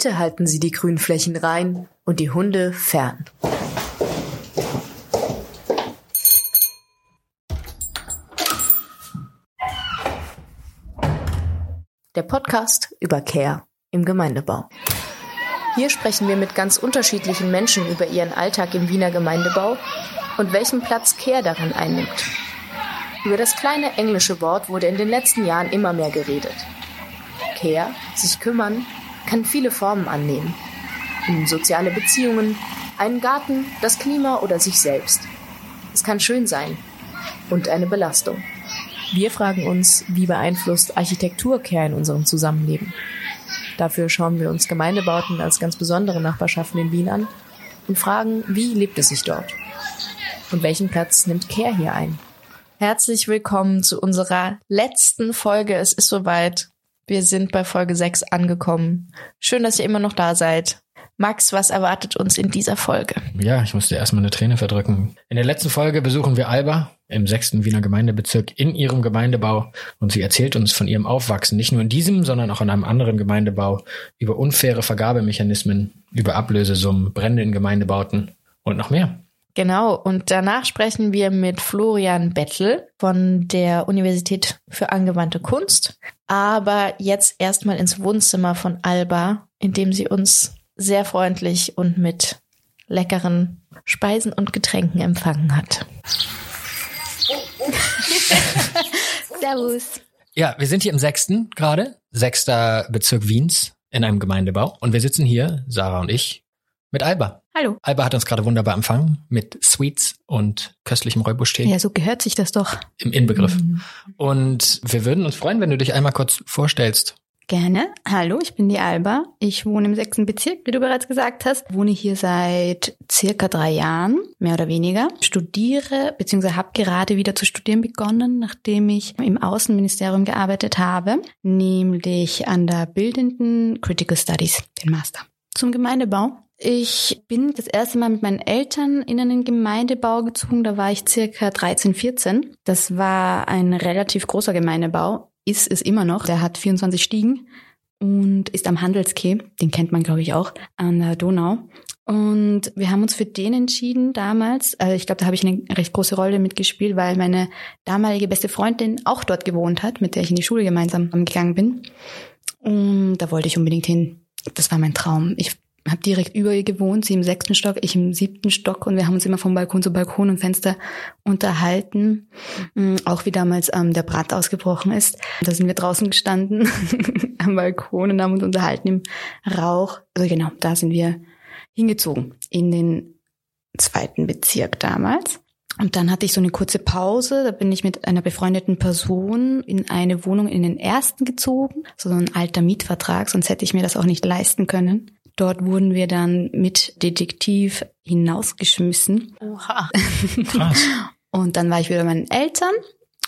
Bitte halten Sie die Grünflächen rein und die Hunde fern. Der Podcast über Care im Gemeindebau. Hier sprechen wir mit ganz unterschiedlichen Menschen über ihren Alltag im Wiener Gemeindebau und welchen Platz Care darin einnimmt. Über das kleine englische Wort wurde in den letzten Jahren immer mehr geredet. Care, sich kümmern, kann viele Formen annehmen. In soziale Beziehungen, einen Garten, das Klima oder sich selbst. Es kann schön sein und eine Belastung. Wir fragen uns, wie beeinflusst Architektur Care in unserem Zusammenleben? Dafür schauen wir uns Gemeindebauten als ganz besondere Nachbarschaften in Wien an und fragen, wie lebt es sich dort? Und welchen Platz nimmt Care hier ein? Herzlich willkommen zu unserer letzten Folge. Es ist soweit. Wir sind bei Folge 6 angekommen. Schön, dass ihr immer noch da seid. Max, was erwartet uns in dieser Folge? Ja, ich musste erstmal eine Träne verdrücken. In der letzten Folge besuchen wir Alba im sechsten Wiener Gemeindebezirk in ihrem Gemeindebau und sie erzählt uns von ihrem Aufwachsen, nicht nur in diesem, sondern auch in einem anderen Gemeindebau, über unfaire Vergabemechanismen, über Ablösesummen, Brände in Gemeindebauten und noch mehr. Genau, und danach sprechen wir mit Florian Bettel von der Universität für angewandte Kunst. Aber jetzt erstmal ins Wohnzimmer von Alba, in dem sie uns sehr freundlich und mit leckeren Speisen und Getränken empfangen hat. Servus. Ja, wir sind hier im sechsten gerade, sechster Bezirk Wiens in einem Gemeindebau und wir sitzen hier, Sarah und ich, mit Alba. Hallo. Alba hat uns gerade wunderbar empfangen mit Sweets und köstlichem Räubusch-Tee. Ja, so gehört sich das doch. Im Inbegriff. Mhm. Und wir würden uns freuen, wenn du dich einmal kurz vorstellst. Gerne. Hallo, ich bin die Alba. Ich wohne im sechsten Bezirk, wie du bereits gesagt hast. Wohne hier seit circa drei Jahren, mehr oder weniger. Studiere bzw. habe gerade wieder zu studieren begonnen, nachdem ich im Außenministerium gearbeitet habe, nämlich an der bildenden Critical Studies, den Master. Zum Gemeindebau. Ich bin das erste Mal mit meinen Eltern in einen Gemeindebau gezogen. Da war ich circa 13, 14. Das war ein relativ großer Gemeindebau ist es immer noch. Der hat 24 Stiegen und ist am Handelskeh. Den kennt man, glaube ich, auch an der Donau. Und wir haben uns für den entschieden damals. Also ich glaube, da habe ich eine recht große Rolle mitgespielt, weil meine damalige beste Freundin auch dort gewohnt hat, mit der ich in die Schule gemeinsam gegangen bin. Und da wollte ich unbedingt hin. Das war mein Traum. Ich habe direkt über ihr gewohnt, sie im sechsten Stock, ich im siebten Stock und wir haben uns immer vom Balkon zu Balkon und Fenster unterhalten. Mhm, auch wie damals ähm, der Brat ausgebrochen ist. Da sind wir draußen gestanden am Balkon und haben uns unterhalten im Rauch. Also genau, da sind wir hingezogen in den zweiten Bezirk damals. Und dann hatte ich so eine kurze Pause. Da bin ich mit einer befreundeten Person in eine Wohnung in den ersten gezogen. So ein alter Mietvertrag, sonst hätte ich mir das auch nicht leisten können. Dort wurden wir dann mit Detektiv hinausgeschmissen. Oha. Krass. und dann war ich wieder bei meinen Eltern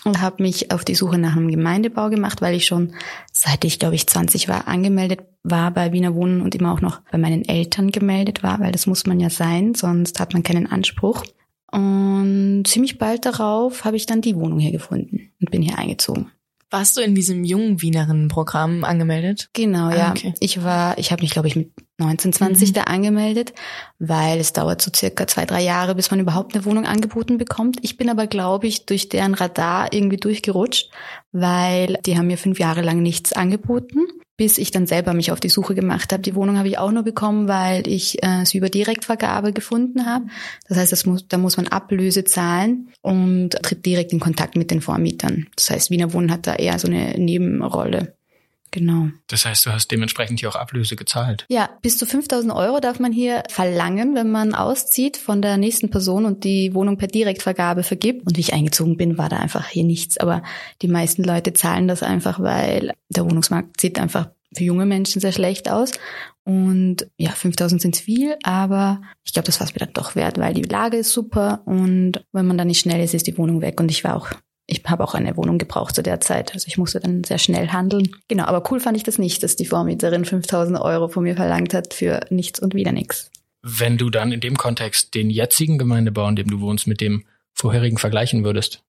und habe mich auf die Suche nach einem Gemeindebau gemacht, weil ich schon seit ich glaube ich 20 war angemeldet war bei Wiener Wohnen und immer auch noch bei meinen Eltern gemeldet war, weil das muss man ja sein, sonst hat man keinen Anspruch. Und ziemlich bald darauf habe ich dann die Wohnung hier gefunden und bin hier eingezogen. Warst du in diesem jungen Wienerinnen-Programm angemeldet? Genau, ah, ja. Okay. Ich war, ich habe mich, glaube ich, mit 19, 20 mhm. da angemeldet, weil es dauert so circa zwei, drei Jahre, bis man überhaupt eine Wohnung angeboten bekommt. Ich bin aber, glaube ich, durch deren Radar irgendwie durchgerutscht, weil die haben mir fünf Jahre lang nichts angeboten bis ich dann selber mich auf die Suche gemacht habe. Die Wohnung habe ich auch nur bekommen, weil ich äh, sie über Direktvergabe gefunden habe. Das heißt, das muss, da muss man Ablöse zahlen und tritt direkt in Kontakt mit den Vormietern. Das heißt, Wiener Wohnen hat da eher so eine Nebenrolle. Genau. Das heißt, du hast dementsprechend hier auch Ablöse gezahlt. Ja, bis zu 5000 Euro darf man hier verlangen, wenn man auszieht von der nächsten Person und die Wohnung per Direktvergabe vergibt. Und wie ich eingezogen bin, war da einfach hier nichts. Aber die meisten Leute zahlen das einfach, weil der Wohnungsmarkt sieht einfach für junge Menschen sehr schlecht aus. Und ja, 5000 sind viel, aber ich glaube, das war es mir dann doch wert, weil die Lage ist super und wenn man dann nicht schnell ist, ist die Wohnung weg. Und ich war auch ich habe auch eine Wohnung gebraucht zu der Zeit. Also ich musste dann sehr schnell handeln. Genau, aber cool fand ich das nicht, dass die Vormieterin 5000 Euro von mir verlangt hat für nichts und wieder nichts. Wenn du dann in dem Kontext den jetzigen Gemeindebau, in dem du wohnst, mit dem vorherigen vergleichen würdest,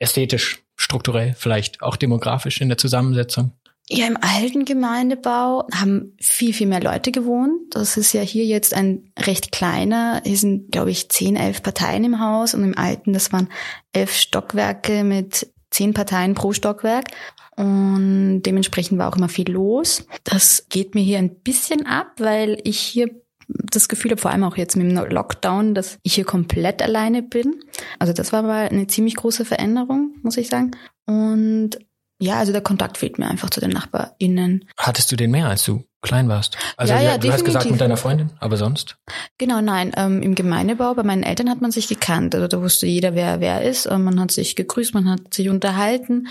ästhetisch, strukturell, vielleicht auch demografisch in der Zusammensetzung? Ja, im alten Gemeindebau haben viel, viel mehr Leute gewohnt. Das ist ja hier jetzt ein recht kleiner. Hier sind, glaube ich, zehn, elf Parteien im Haus und im alten, das waren elf Stockwerke mit zehn Parteien pro Stockwerk. Und dementsprechend war auch immer viel los. Das geht mir hier ein bisschen ab, weil ich hier das Gefühl habe, vor allem auch jetzt mit dem Lockdown, dass ich hier komplett alleine bin. Also das war mal eine ziemlich große Veränderung, muss ich sagen. Und ja, also der Kontakt fehlt mir einfach zu den NachbarInnen. Hattest du den mehr, als du klein warst? Also ja, ja, du hast gesagt mit deiner Freundin, aber sonst? Genau, nein. Ähm, Im Gemeindebau bei meinen Eltern hat man sich gekannt. Also da wusste jeder, wer wer ist. Und man hat sich gegrüßt, man hat sich unterhalten.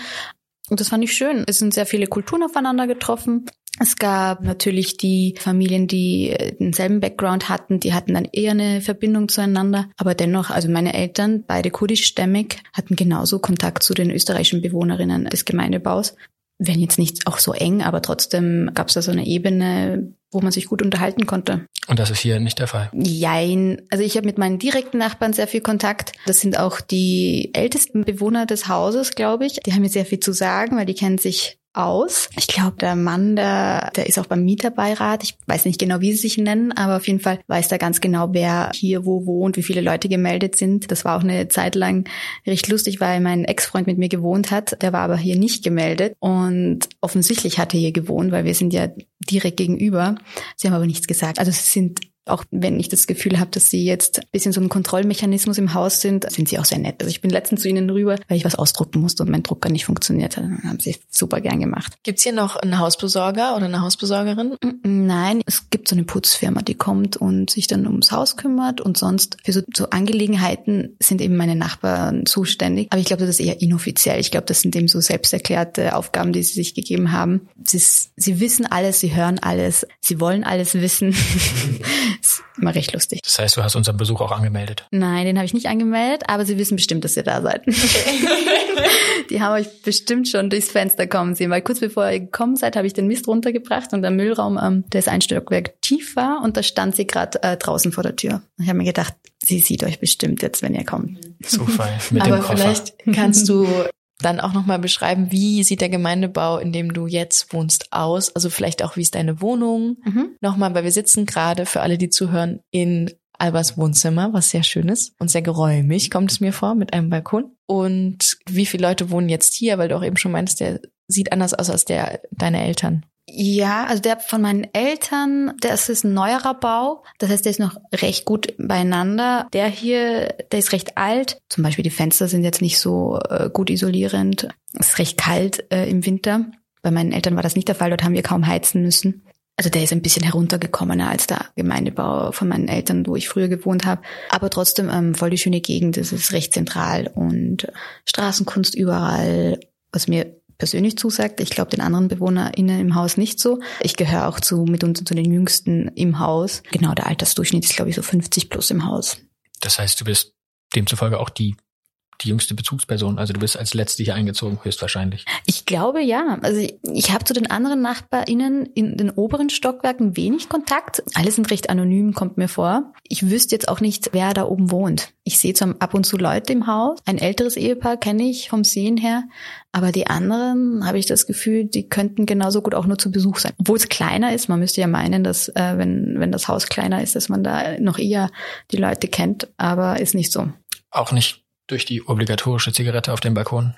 Und das fand ich schön. Es sind sehr viele Kulturen aufeinander getroffen. Es gab natürlich die Familien, die denselben Background hatten, die hatten dann eher eine Verbindung zueinander. Aber dennoch, also meine Eltern, beide kurdischstämmig, hatten genauso Kontakt zu den österreichischen Bewohnerinnen des Gemeindebaus. Wenn jetzt nicht auch so eng, aber trotzdem gab es da so eine Ebene, wo man sich gut unterhalten konnte. Und das ist hier nicht der Fall? Jein. Also ich habe mit meinen direkten Nachbarn sehr viel Kontakt. Das sind auch die ältesten Bewohner des Hauses, glaube ich. Die haben mir sehr viel zu sagen, weil die kennen sich aus. Ich glaube, der Mann, der, der ist auch beim Mieterbeirat. Ich weiß nicht genau, wie sie sich nennen, aber auf jeden Fall weiß er ganz genau, wer hier wo wohnt, wie viele Leute gemeldet sind. Das war auch eine Zeit lang recht lustig, weil mein Ex-Freund mit mir gewohnt hat. Der war aber hier nicht gemeldet und offensichtlich hat er hier gewohnt, weil wir sind ja direkt gegenüber. Sie haben aber nichts gesagt. Also sie sind auch wenn ich das Gefühl habe, dass sie jetzt ein bisschen so ein Kontrollmechanismus im Haus sind, sind sie auch sehr nett. Also ich bin letztens zu ihnen rüber, weil ich was ausdrucken musste und mein Drucker nicht funktioniert hat. Dann haben sie super gern gemacht. Gibt's hier noch einen Hausbesorger oder eine Hausbesorgerin? Nein, es gibt so eine Putzfirma, die kommt und sich dann ums Haus kümmert und sonst für so, so Angelegenheiten sind eben meine Nachbarn zuständig. Aber ich glaube, das ist eher inoffiziell. Ich glaube, das sind eben so selbsterklärte Aufgaben, die sie sich gegeben haben. Sie, sie wissen alles, sie hören alles, sie wollen alles wissen. ist immer recht lustig. Das heißt, du hast unseren Besuch auch angemeldet? Nein, den habe ich nicht angemeldet, aber sie wissen bestimmt, dass ihr da seid. die haben euch bestimmt schon durchs Fenster kommen sehen, weil kurz bevor ihr gekommen seid, habe ich den Mist runtergebracht und der Müllraum, ähm, der ist ein Stockwerk tief war und da stand sie gerade äh, draußen vor der Tür. Ich habe mir gedacht, sie sieht euch bestimmt jetzt, wenn ihr kommt. Zufall mit Aber dem Koffer. vielleicht kannst du dann auch nochmal beschreiben, wie sieht der Gemeindebau, in dem du jetzt wohnst, aus? Also vielleicht auch, wie ist deine Wohnung? Mhm. Nochmal, weil wir sitzen gerade, für alle, die zuhören, in Albers Wohnzimmer, was sehr schön ist und sehr geräumig, kommt es mir vor, mit einem Balkon. Und wie viele Leute wohnen jetzt hier? Weil du auch eben schon meinst, der sieht anders aus als der deine Eltern. Ja, also der von meinen Eltern, das ist ein neuerer Bau. Das heißt, der ist noch recht gut beieinander. Der hier, der ist recht alt. Zum Beispiel die Fenster sind jetzt nicht so äh, gut isolierend. Es ist recht kalt äh, im Winter. Bei meinen Eltern war das nicht der Fall. Dort haben wir kaum heizen müssen. Also der ist ein bisschen heruntergekommener als der Gemeindebau von meinen Eltern, wo ich früher gewohnt habe. Aber trotzdem ähm, voll die schöne Gegend. Es ist recht zentral und Straßenkunst überall, was mir persönlich zusagt. Ich glaube den anderen BewohnerInnen im Haus nicht so. Ich gehöre auch zu mitunter zu den Jüngsten im Haus. Genau, der Altersdurchschnitt ist, glaube ich, so 50 plus im Haus. Das heißt, du bist demzufolge auch die die jüngste Bezugsperson. Also du bist als letzte hier eingezogen, höchstwahrscheinlich. Ich glaube ja. Also ich, ich habe zu den anderen NachbarInnen in den oberen Stockwerken wenig Kontakt. Alle sind recht anonym, kommt mir vor. Ich wüsste jetzt auch nicht, wer da oben wohnt. Ich sehe zwar ab und zu Leute im Haus. Ein älteres Ehepaar kenne ich vom Sehen her. Aber die anderen habe ich das Gefühl, die könnten genauso gut auch nur zu Besuch sein. Obwohl es kleiner ist. Man müsste ja meinen, dass äh, wenn, wenn das Haus kleiner ist, dass man da noch eher die Leute kennt. Aber ist nicht so. Auch nicht durch die obligatorische Zigarette auf dem Balkon.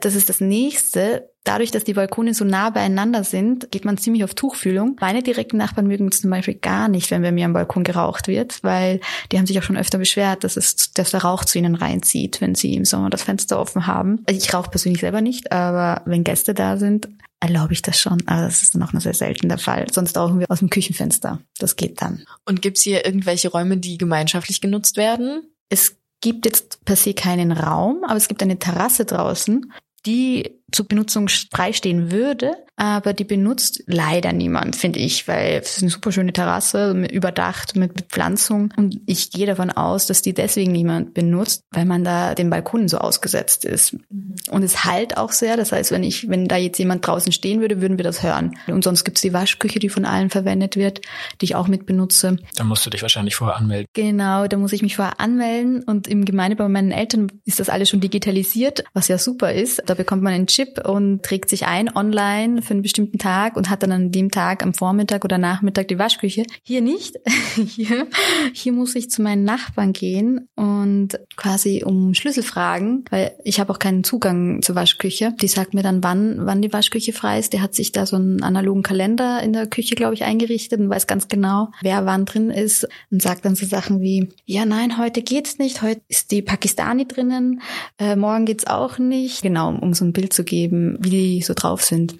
Das ist das nächste. Dadurch, dass die Balkone so nah beieinander sind, geht man ziemlich auf Tuchfühlung. Meine direkten Nachbarn mögen es zum Beispiel gar nicht, wenn bei mir am Balkon geraucht wird, weil die haben sich auch schon öfter beschwert, dass es, dass der Rauch zu ihnen reinzieht, wenn sie im Sommer das Fenster offen haben. Also ich rauche persönlich selber nicht, aber wenn Gäste da sind, erlaube ich das schon. Aber das ist dann auch nur sehr selten der Fall. Sonst rauchen wir aus dem Küchenfenster. Das geht dann. Und gibt's hier irgendwelche Räume, die gemeinschaftlich genutzt werden? Es gibt jetzt per se keinen Raum, aber es gibt eine Terrasse draußen. Die zur Benutzung freistehen würde, aber die benutzt leider niemand, finde ich, weil es ist eine super schöne Terrasse, überdacht mit Bepflanzung und ich gehe davon aus, dass die deswegen niemand benutzt, weil man da dem Balkon so ausgesetzt ist. Mhm. Und es halt auch sehr, das heißt, wenn ich, wenn da jetzt jemand draußen stehen würde, würden wir das hören. Und sonst gibt's die Waschküche, die von allen verwendet wird, die ich auch mit benutze. Da musst du dich wahrscheinlich vorher anmelden. Genau, da muss ich mich vorher anmelden und im Gemeindebau bei meinen Eltern ist das alles schon digitalisiert, was ja super ist. Da bekommt man einen Chip und trägt sich ein online für einen bestimmten Tag und hat dann an dem Tag am Vormittag oder Nachmittag die Waschküche. Hier nicht. hier, hier muss ich zu meinen Nachbarn gehen und quasi um Schlüssel fragen, weil ich habe auch keinen Zugang zur Waschküche. Die sagt mir dann, wann, wann die Waschküche frei ist. Der hat sich da so einen analogen Kalender in der Küche, glaube ich, eingerichtet und weiß ganz genau, wer wann drin ist und sagt dann so Sachen wie, ja, nein, heute geht's nicht, heute ist die Pakistani drinnen, äh, morgen geht's auch nicht. Genau, um so ein Bild zu geben, wie die so drauf sind.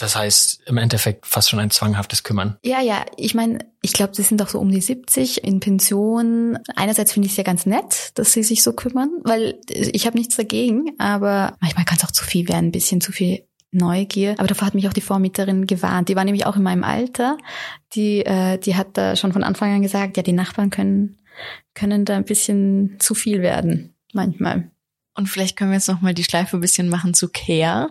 Das heißt im Endeffekt fast schon ein zwanghaftes Kümmern. Ja, ja. Ich meine, ich glaube, sie sind doch so um die 70 in Pension. Einerseits finde ich es ja ganz nett, dass sie sich so kümmern, weil ich habe nichts dagegen, aber manchmal kann es auch zu viel werden, ein bisschen zu viel Neugier. Aber davor hat mich auch die Vormieterin gewarnt. Die war nämlich auch in meinem Alter. Die, äh, die hat da schon von Anfang an gesagt, ja, die Nachbarn können, können da ein bisschen zu viel werden, manchmal. Und vielleicht können wir jetzt noch mal die Schleife ein bisschen machen zu Care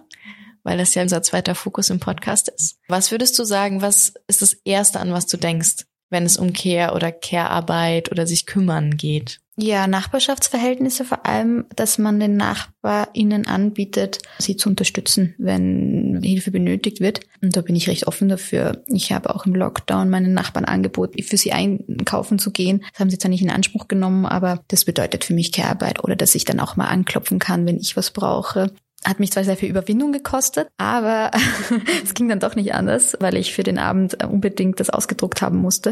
weil das ja unser zweiter Fokus im Podcast ist. Was würdest du sagen, was ist das Erste, an was du denkst, wenn es um Care oder Care-Arbeit oder sich kümmern geht? Ja, Nachbarschaftsverhältnisse vor allem, dass man den NachbarInnen anbietet, sie zu unterstützen, wenn Hilfe benötigt wird. Und da bin ich recht offen dafür. Ich habe auch im Lockdown meinen Nachbarn angeboten, für sie einkaufen zu gehen. Das haben sie zwar nicht in Anspruch genommen, aber das bedeutet für mich Care-Arbeit oder dass ich dann auch mal anklopfen kann, wenn ich was brauche. Hat mich zwar sehr viel Überwindung gekostet, aber es ging dann doch nicht anders, weil ich für den Abend unbedingt das ausgedruckt haben musste.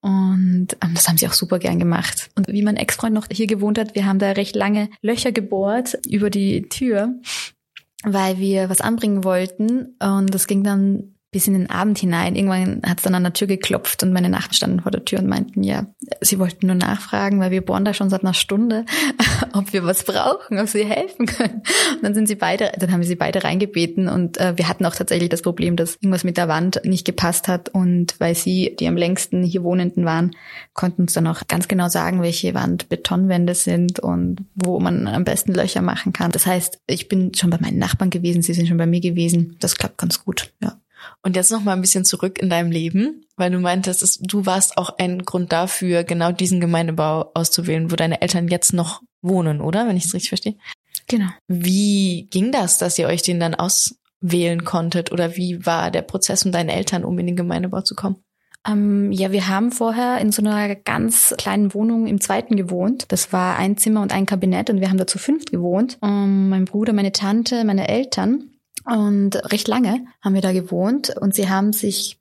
Und ähm, das haben sie auch super gern gemacht. Und wie mein Ex-Freund noch hier gewohnt hat, wir haben da recht lange Löcher gebohrt über die Tür, weil wir was anbringen wollten. Und das ging dann bis in den Abend hinein. Irgendwann hat es dann an der Tür geklopft und meine Nachbarn standen vor der Tür und meinten, ja, sie wollten nur nachfragen, weil wir bohren da schon seit einer Stunde, ob wir was brauchen, ob sie helfen können. Und dann sind sie beide, dann haben wir sie beide reingebeten und äh, wir hatten auch tatsächlich das Problem, dass irgendwas mit der Wand nicht gepasst hat und weil sie die am längsten hier Wohnenden waren, konnten uns dann auch ganz genau sagen, welche Wand Betonwände sind und wo man am besten Löcher machen kann. Das heißt, ich bin schon bei meinen Nachbarn gewesen, sie sind schon bei mir gewesen. Das klappt ganz gut, ja. Und jetzt noch mal ein bisschen zurück in deinem Leben, weil du meintest, dass du warst auch ein Grund dafür, genau diesen Gemeindebau auszuwählen, wo deine Eltern jetzt noch wohnen, oder? Wenn ich es richtig verstehe. Genau. Wie ging das, dass ihr euch den dann auswählen konntet? Oder wie war der Prozess um deine Eltern, um in den Gemeindebau zu kommen? Ähm, ja, wir haben vorher in so einer ganz kleinen Wohnung im zweiten gewohnt. Das war ein Zimmer und ein Kabinett und wir haben da zu fünft gewohnt. Ähm, mein Bruder, meine Tante, meine Eltern. Und recht lange haben wir da gewohnt und sie haben sich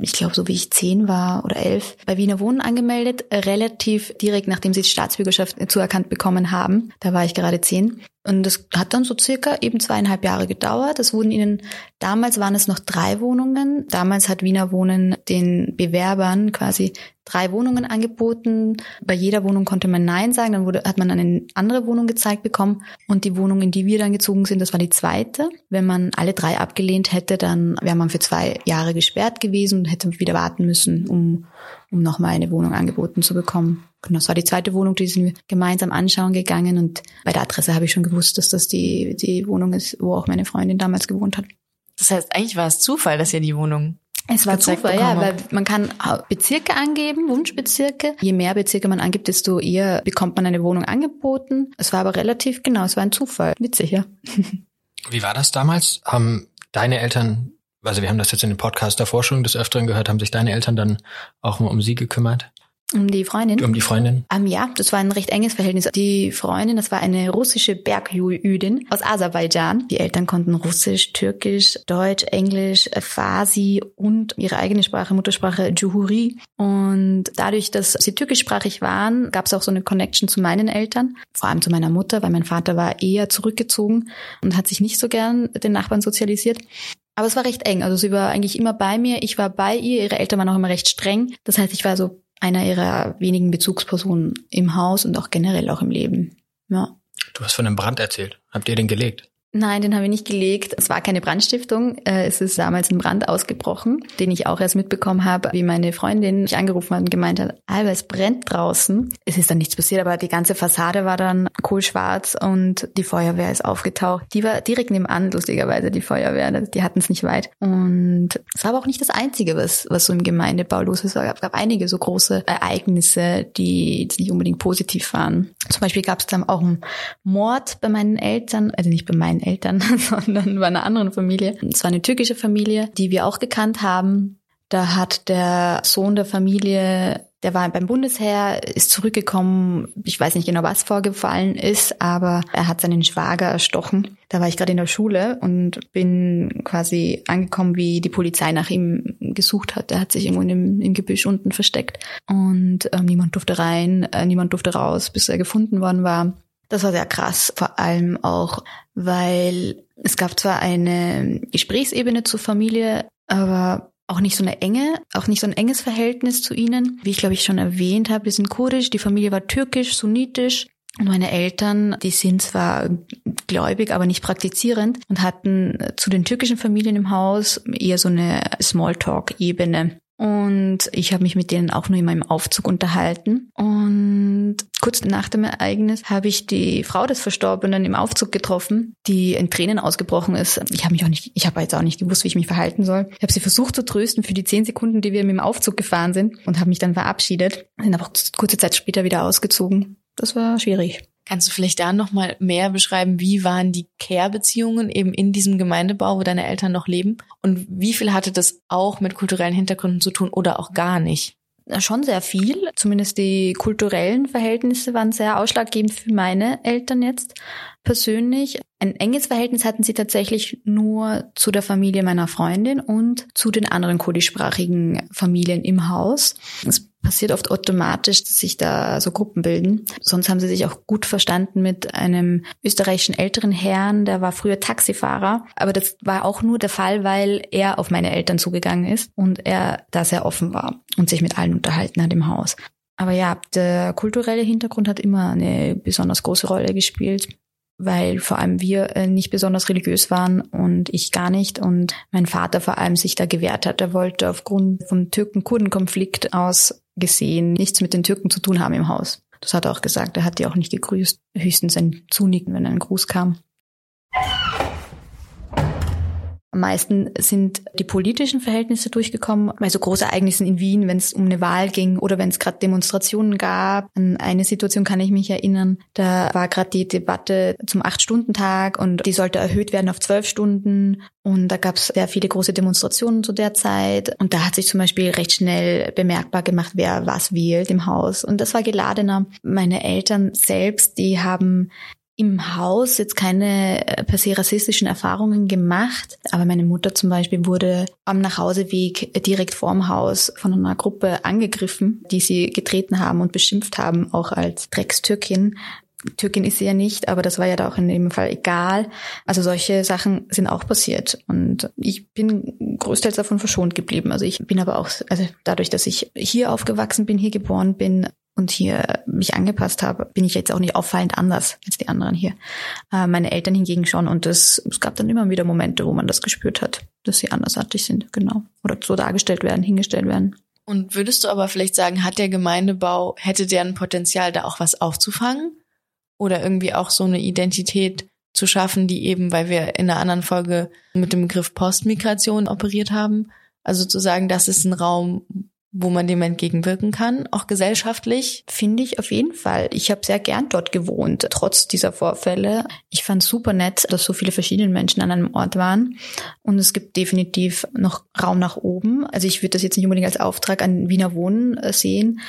ich glaube, so wie ich zehn war oder elf, bei Wiener Wohnen angemeldet, relativ direkt nachdem sie die Staatsbürgerschaft zuerkannt bekommen haben. Da war ich gerade zehn. Und das hat dann so circa eben zweieinhalb Jahre gedauert. Das wurden ihnen, damals waren es noch drei Wohnungen. Damals hat Wiener Wohnen den Bewerbern quasi drei Wohnungen angeboten. Bei jeder Wohnung konnte man Nein sagen. Dann wurde, hat man eine andere Wohnung gezeigt bekommen. Und die Wohnung, in die wir dann gezogen sind, das war die zweite. Wenn man alle drei abgelehnt hätte, dann wäre man für zwei Jahre gesperrt gewesen und hätte wieder warten müssen, um, um nochmal eine Wohnung angeboten zu bekommen. Genau, das war die zweite Wohnung, die sind wir gemeinsam anschauen gegangen und bei der Adresse habe ich schon gewusst, dass das die, die Wohnung ist, wo auch meine Freundin damals gewohnt hat. Das heißt, eigentlich war es Zufall, dass ihr die Wohnung es war Zufall, ja, weil man kann Bezirke angeben, Wunschbezirke. Je mehr Bezirke man angibt, desto eher bekommt man eine Wohnung angeboten. Es war aber relativ genau, es war ein Zufall. Witzig, ja. Wie war das damals? Haben deine Eltern, also wir haben das jetzt in dem Podcast davor schon des Öfteren gehört, haben sich deine Eltern dann auch mal um sie gekümmert? Um die Freundin? Um die Freundin? Um, ähm, ja, das war ein recht enges Verhältnis. Die Freundin, das war eine russische Bergjüdin aus Aserbaidschan. Die Eltern konnten Russisch, Türkisch, Deutsch, Englisch, Farsi und ihre eigene Sprache, Muttersprache Juhuri. Und dadurch, dass sie türkischsprachig waren, gab es auch so eine Connection zu meinen Eltern, vor allem zu meiner Mutter, weil mein Vater war eher zurückgezogen und hat sich nicht so gern den Nachbarn sozialisiert. Aber es war recht eng. Also sie war eigentlich immer bei mir, ich war bei ihr, ihre Eltern waren auch immer recht streng. Das heißt, ich war so einer ihrer wenigen Bezugspersonen im Haus und auch generell auch im Leben. Ja. Du hast von einem Brand erzählt. Habt ihr den gelegt? Nein, den haben wir nicht gelegt. Es war keine Brandstiftung. Äh, es ist damals ein Brand ausgebrochen, den ich auch erst mitbekommen habe, wie meine Freundin mich angerufen hat und gemeint hat, Alba, es brennt draußen. Es ist dann nichts passiert, aber die ganze Fassade war dann kohlschwarz und die Feuerwehr ist aufgetaucht. Die war direkt nebenan, lustigerweise, die Feuerwehr. Die hatten es nicht weit. Und es war aber auch nicht das Einzige, was, was so im Gemeindebau los ist. Es gab einige so große Ereignisse, die jetzt nicht unbedingt positiv waren. Zum Beispiel gab es dann auch einen Mord bei meinen Eltern, also nicht bei meinen Eltern, sondern bei einer anderen Familie. Es war eine türkische Familie, die wir auch gekannt haben. Da hat der Sohn der Familie, der war beim Bundesheer, ist zurückgekommen. Ich weiß nicht genau, was vorgefallen ist, aber er hat seinen Schwager erstochen. Da war ich gerade in der Schule und bin quasi angekommen, wie die Polizei nach ihm gesucht hat. Er hat sich irgendwo in im Gebüsch unten versteckt und äh, niemand durfte rein, äh, niemand durfte raus, bis er gefunden worden war. Das war sehr krass, vor allem auch, weil es gab zwar eine Gesprächsebene zur Familie, aber auch nicht so eine enge, auch nicht so ein enges Verhältnis zu ihnen. Wie ich glaube ich schon erwähnt habe, wir sind kurdisch, die Familie war türkisch, sunnitisch. Und meine Eltern, die sind zwar gläubig, aber nicht praktizierend und hatten zu den türkischen Familien im Haus eher so eine Smalltalk-Ebene. Und ich habe mich mit denen auch nur in meinem Aufzug unterhalten. Und kurz nach dem Ereignis habe ich die Frau des Verstorbenen im Aufzug getroffen, die in Tränen ausgebrochen ist. Ich habe mich auch nicht, ich habe jetzt auch nicht gewusst, wie ich mich verhalten soll. Ich habe sie versucht zu trösten für die zehn Sekunden, die wir dem Aufzug gefahren sind und habe mich dann verabschiedet. Sind aber kurze Zeit später wieder ausgezogen. Das war schwierig. Kannst du vielleicht da noch mal mehr beschreiben, wie waren die Care-Beziehungen eben in diesem Gemeindebau, wo deine Eltern noch leben? Und wie viel hatte das auch mit kulturellen Hintergründen zu tun oder auch gar nicht? Schon sehr viel. Zumindest die kulturellen Verhältnisse waren sehr ausschlaggebend für meine Eltern jetzt persönlich. Ein enges Verhältnis hatten sie tatsächlich nur zu der Familie meiner Freundin und zu den anderen kurdischsprachigen Familien im Haus. Es passiert oft automatisch, dass sich da so Gruppen bilden. Sonst haben sie sich auch gut verstanden mit einem österreichischen älteren Herrn, der war früher Taxifahrer. Aber das war auch nur der Fall, weil er auf meine Eltern zugegangen ist und er da sehr offen war und sich mit allen unterhalten hat im Haus. Aber ja, der kulturelle Hintergrund hat immer eine besonders große Rolle gespielt weil vor allem wir äh, nicht besonders religiös waren und ich gar nicht und mein Vater vor allem sich da gewehrt hat. Er wollte aufgrund vom Türken-Kurden-Konflikt aus gesehen nichts mit den Türken zu tun haben im Haus. Das hat er auch gesagt. Er hat die auch nicht gegrüßt. Höchstens ein Zunicken, wenn ein Gruß kam. Am meisten sind die politischen Verhältnisse durchgekommen, bei so Großereignissen in Wien, wenn es um eine Wahl ging oder wenn es gerade Demonstrationen gab. An eine Situation kann ich mich erinnern, da war gerade die Debatte zum Acht-Stunden-Tag und die sollte erhöht werden auf zwölf Stunden. Und da gab es sehr viele große Demonstrationen zu der Zeit. Und da hat sich zum Beispiel recht schnell bemerkbar gemacht, wer was wählt im Haus. Und das war geladener. Meine Eltern selbst, die haben im Haus jetzt keine äh, per se rassistischen Erfahrungen gemacht, aber meine Mutter zum Beispiel wurde am Nachhauseweg direkt vorm Haus von einer Gruppe angegriffen, die sie getreten haben und beschimpft haben, auch als Dreckstürkin. Türkin ist sie ja nicht, aber das war ja da auch in dem Fall egal. Also solche Sachen sind auch passiert und ich bin größtenteils davon verschont geblieben. Also ich bin aber auch, also dadurch, dass ich hier aufgewachsen bin, hier geboren bin, und hier mich angepasst habe, bin ich jetzt auch nicht auffallend anders als die anderen hier. Äh, meine Eltern hingegen schon und es, es gab dann immer wieder Momente, wo man das gespürt hat, dass sie andersartig sind, genau. Oder so dargestellt werden, hingestellt werden. Und würdest du aber vielleicht sagen, hat der Gemeindebau, hätte der ein Potenzial, da auch was aufzufangen? Oder irgendwie auch so eine Identität zu schaffen, die eben, weil wir in einer anderen Folge mit dem Begriff Postmigration operiert haben, also zu sagen, das ist ein Raum, wo man dem entgegenwirken kann, auch gesellschaftlich? Finde ich auf jeden Fall. Ich habe sehr gern dort gewohnt, trotz dieser Vorfälle. Ich fand super nett, dass so viele verschiedene Menschen an einem Ort waren. Und es gibt definitiv noch Raum nach oben. Also ich würde das jetzt nicht unbedingt als Auftrag an Wiener Wohnen äh, sehen,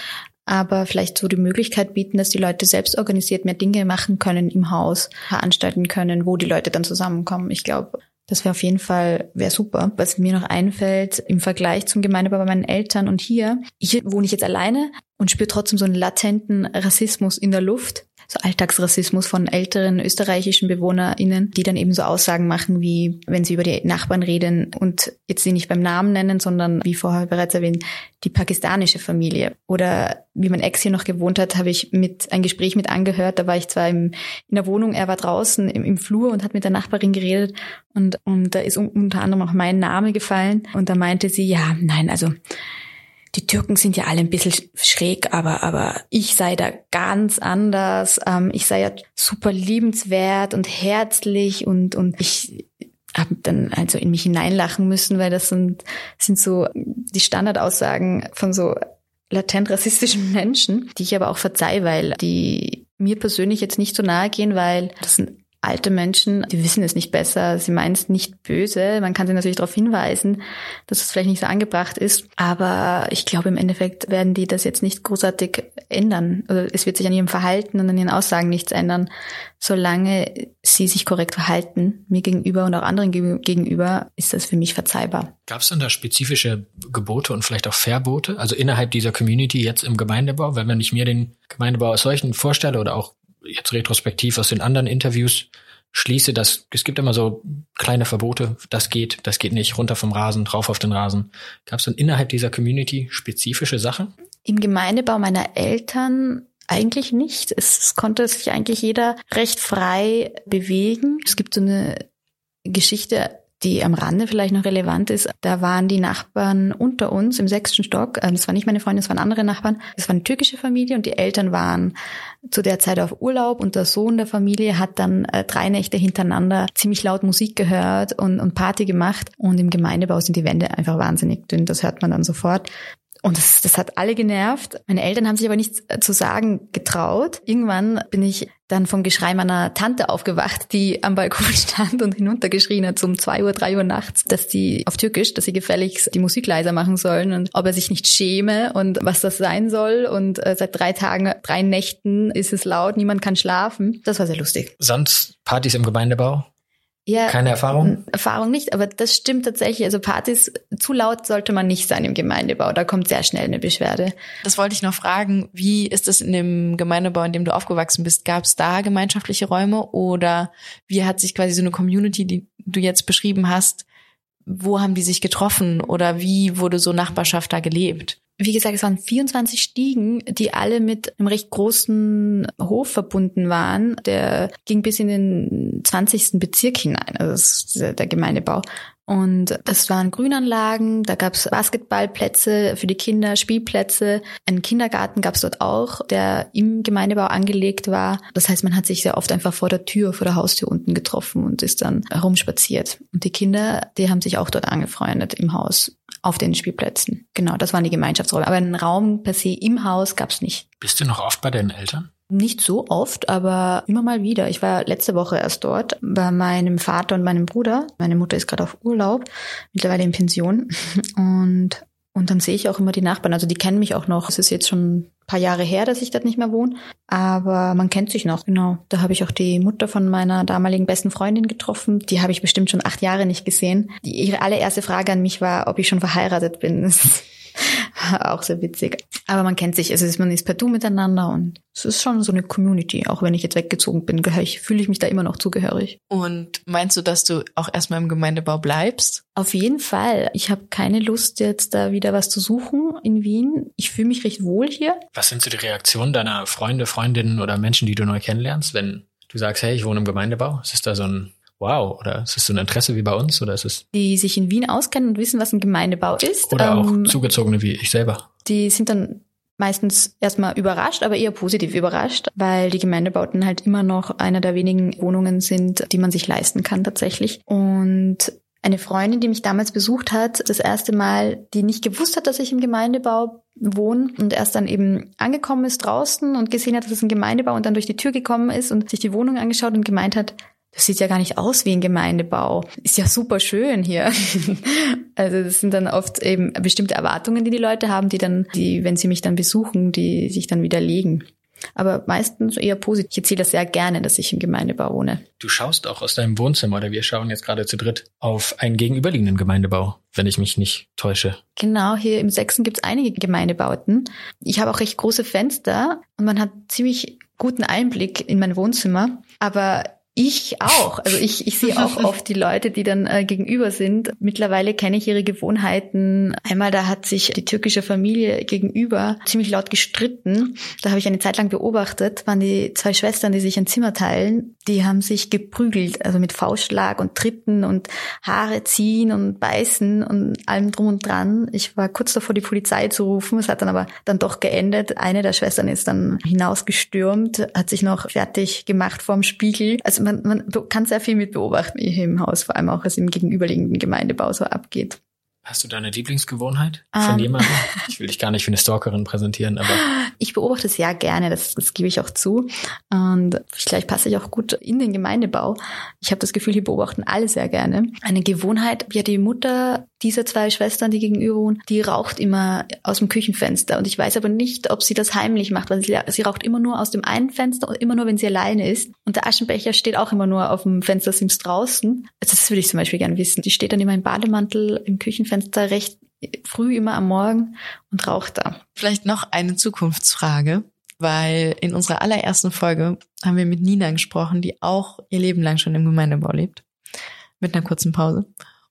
aber vielleicht so die Möglichkeit bieten, dass die Leute selbst organisiert mehr Dinge machen können im Haus, veranstalten können, wo die Leute dann zusammenkommen. Ich glaube, das wäre auf jeden Fall, wäre super. Was mir noch einfällt, im Vergleich zum Gemeindebau bei meinen Eltern und hier, hier wohne ich jetzt alleine und spüre trotzdem so einen latenten Rassismus in der Luft. So Alltagsrassismus von älteren österreichischen BewohnerInnen, die dann eben so Aussagen machen, wie wenn sie über die Nachbarn reden und jetzt sie nicht beim Namen nennen, sondern wie vorher bereits erwähnt, die pakistanische Familie. Oder wie mein Ex hier noch gewohnt hat, habe ich mit ein Gespräch mit angehört. Da war ich zwar im, in der Wohnung, er war draußen im, im Flur und hat mit der Nachbarin geredet und, und da ist unter anderem auch mein Name gefallen und da meinte sie, ja, nein, also die Türken sind ja alle ein bisschen schräg, aber, aber ich sei da ganz anders. Ähm, ich sei ja super liebenswert und herzlich und, und ich habe dann also in mich hineinlachen müssen, weil das sind, sind so die Standardaussagen von so latent rassistischen Menschen, die ich aber auch verzeih, weil die mir persönlich jetzt nicht so nahe gehen, weil das sind alte Menschen, die wissen es nicht besser, sie meinen es nicht böse. Man kann sie natürlich darauf hinweisen, dass es vielleicht nicht so angebracht ist. Aber ich glaube, im Endeffekt werden die das jetzt nicht großartig ändern. Oder es wird sich an ihrem Verhalten und an ihren Aussagen nichts ändern, solange sie sich korrekt verhalten, mir gegenüber und auch anderen gegenüber, ist das für mich verzeihbar. Gab es denn da spezifische Gebote und vielleicht auch Verbote? Also innerhalb dieser Community jetzt im Gemeindebau, weil wenn ich mir den Gemeindebau als solchen vorstelle oder auch jetzt retrospektiv aus den anderen Interviews schließe, dass es gibt immer so kleine Verbote, das geht, das geht nicht, runter vom Rasen, drauf auf den Rasen. Gab es dann innerhalb dieser Community spezifische Sachen? Im Gemeindebau meiner Eltern eigentlich nicht. Es, es konnte sich eigentlich jeder recht frei bewegen. Es gibt so eine Geschichte die am Rande vielleicht noch relevant ist, da waren die Nachbarn unter uns im sechsten Stock. Ähm, das war nicht meine Freundin, das waren andere Nachbarn. Das war eine türkische Familie und die Eltern waren zu der Zeit auf Urlaub und der Sohn der Familie hat dann äh, drei Nächte hintereinander ziemlich laut Musik gehört und, und Party gemacht. Und im Gemeindebau sind die Wände einfach wahnsinnig dünn. Das hört man dann sofort. Und das, das hat alle genervt. Meine Eltern haben sich aber nichts äh, zu sagen getraut. Irgendwann bin ich dann vom Geschrei meiner Tante aufgewacht, die am Balkon stand und hinuntergeschrien hat um zwei Uhr, drei Uhr nachts, dass die auf Türkisch, dass sie gefälligst die Musik leiser machen sollen und ob er sich nicht schäme und was das sein soll. Und äh, seit drei Tagen, drei Nächten ist es laut, niemand kann schlafen. Das war sehr lustig. Sonst Partys im Gemeindebau? Ja, Keine Erfahrung? Erfahrung nicht, aber das stimmt tatsächlich. Also Partys, zu laut sollte man nicht sein im Gemeindebau. Da kommt sehr schnell eine Beschwerde. Das wollte ich noch fragen. Wie ist es in dem Gemeindebau, in dem du aufgewachsen bist? Gab es da gemeinschaftliche Räume oder wie hat sich quasi so eine Community, die du jetzt beschrieben hast, wo haben die sich getroffen oder wie wurde so Nachbarschaft da gelebt? Wie gesagt, es waren 24 Stiegen, die alle mit einem recht großen Hof verbunden waren. Der ging bis in den 20. Bezirk hinein, also ist der Gemeindebau. Und das waren Grünanlagen, da gab es Basketballplätze für die Kinder, Spielplätze. Einen Kindergarten gab es dort auch, der im Gemeindebau angelegt war. Das heißt, man hat sich sehr oft einfach vor der Tür, vor der Haustür unten getroffen und ist dann herumspaziert. Und die Kinder, die haben sich auch dort angefreundet im Haus auf den Spielplätzen. Genau, das waren die Gemeinschaftsräume. Aber einen Raum per se im Haus gab es nicht. Bist du noch oft bei deinen Eltern? Nicht so oft, aber immer mal wieder. Ich war letzte Woche erst dort bei meinem Vater und meinem Bruder. Meine Mutter ist gerade auf Urlaub, mittlerweile in Pension. Und, und dann sehe ich auch immer die Nachbarn. Also die kennen mich auch noch. Es ist jetzt schon ein paar Jahre her, dass ich dort nicht mehr wohne. Aber man kennt sich noch, genau. Da habe ich auch die Mutter von meiner damaligen besten Freundin getroffen. Die habe ich bestimmt schon acht Jahre nicht gesehen. Die, ihre allererste Frage an mich war, ob ich schon verheiratet bin. auch sehr witzig. Aber man kennt sich, also man ist per Du miteinander und es ist schon so eine Community. Auch wenn ich jetzt weggezogen bin, gehöre ich, fühle ich mich da immer noch zugehörig. Und meinst du, dass du auch erstmal im Gemeindebau bleibst? Auf jeden Fall. Ich habe keine Lust, jetzt da wieder was zu suchen in Wien. Ich fühle mich recht wohl hier. Was sind so die Reaktionen deiner Freunde, Freundinnen oder Menschen, die du neu kennenlernst, wenn du sagst, hey, ich wohne im Gemeindebau? Ist da so ein wow, oder ist es so ein Interesse wie bei uns oder ist es? Die sich in Wien auskennen und wissen, was ein Gemeindebau ist. Oder ähm, auch Zugezogene wie ich selber. Die sind dann meistens erstmal überrascht, aber eher positiv überrascht, weil die Gemeindebauten halt immer noch einer der wenigen Wohnungen sind, die man sich leisten kann tatsächlich. Und eine Freundin, die mich damals besucht hat, das erste Mal, die nicht gewusst hat, dass ich im Gemeindebau wohne und erst dann eben angekommen ist draußen und gesehen hat, dass es ein Gemeindebau und dann durch die Tür gekommen ist und sich die Wohnung angeschaut und gemeint hat, das sieht ja gar nicht aus wie ein Gemeindebau. Ist ja super schön hier. also das sind dann oft eben bestimmte Erwartungen, die die Leute haben, die dann, die, wenn sie mich dann besuchen, die sich dann widerlegen. Aber meistens eher positiv. Ich erzähle das sehr gerne, dass ich im Gemeindebau wohne. Du schaust auch aus deinem Wohnzimmer, oder wir schauen jetzt gerade zu dritt, auf einen gegenüberliegenden Gemeindebau, wenn ich mich nicht täusche. Genau, hier im Sechsten gibt es einige Gemeindebauten. Ich habe auch recht große Fenster und man hat ziemlich guten Einblick in mein Wohnzimmer. Aber ich auch. Also ich, ich sehe auch oft die Leute, die dann äh, gegenüber sind. Mittlerweile kenne ich ihre Gewohnheiten. Einmal da hat sich die türkische Familie gegenüber ziemlich laut gestritten. Da habe ich eine Zeit lang beobachtet, waren die zwei Schwestern, die sich ein Zimmer teilen. Die haben sich geprügelt, also mit Faustschlag und Tritten und Haare ziehen und beißen und allem drum und dran. Ich war kurz davor, die Polizei zu rufen. Es hat dann aber dann doch geendet. Eine der Schwestern ist dann hinausgestürmt, hat sich noch fertig gemacht vorm Spiegel. Also man, man kann sehr viel mit beobachten hier im Haus, vor allem auch, was im gegenüberliegenden Gemeindebau so abgeht. Hast du da eine Lieblingsgewohnheit von um. jemandem? Ich will dich gar nicht wie eine Stalkerin präsentieren, aber. Ich beobachte sehr gerne, das, das gebe ich auch zu. Und vielleicht passe ich auch gut in den Gemeindebau. Ich habe das Gefühl, hier beobachten alle sehr gerne. Eine Gewohnheit, ja, die Mutter dieser zwei Schwestern, die gegenüber wohnen, die raucht immer aus dem Küchenfenster. Und ich weiß aber nicht, ob sie das heimlich macht, weil sie, sie raucht immer nur aus dem einen Fenster und immer nur, wenn sie alleine ist. Und der Aschenbecher steht auch immer nur auf dem Fenstersims draußen. Also das würde ich zum Beispiel gerne wissen. Die steht dann immer im Bademantel im Küchenfenster Fenster recht früh immer am Morgen und raucht da. Vielleicht noch eine Zukunftsfrage, weil in unserer allerersten Folge haben wir mit Nina gesprochen, die auch ihr Leben lang schon im Gemeindebau lebt. Mit einer kurzen Pause.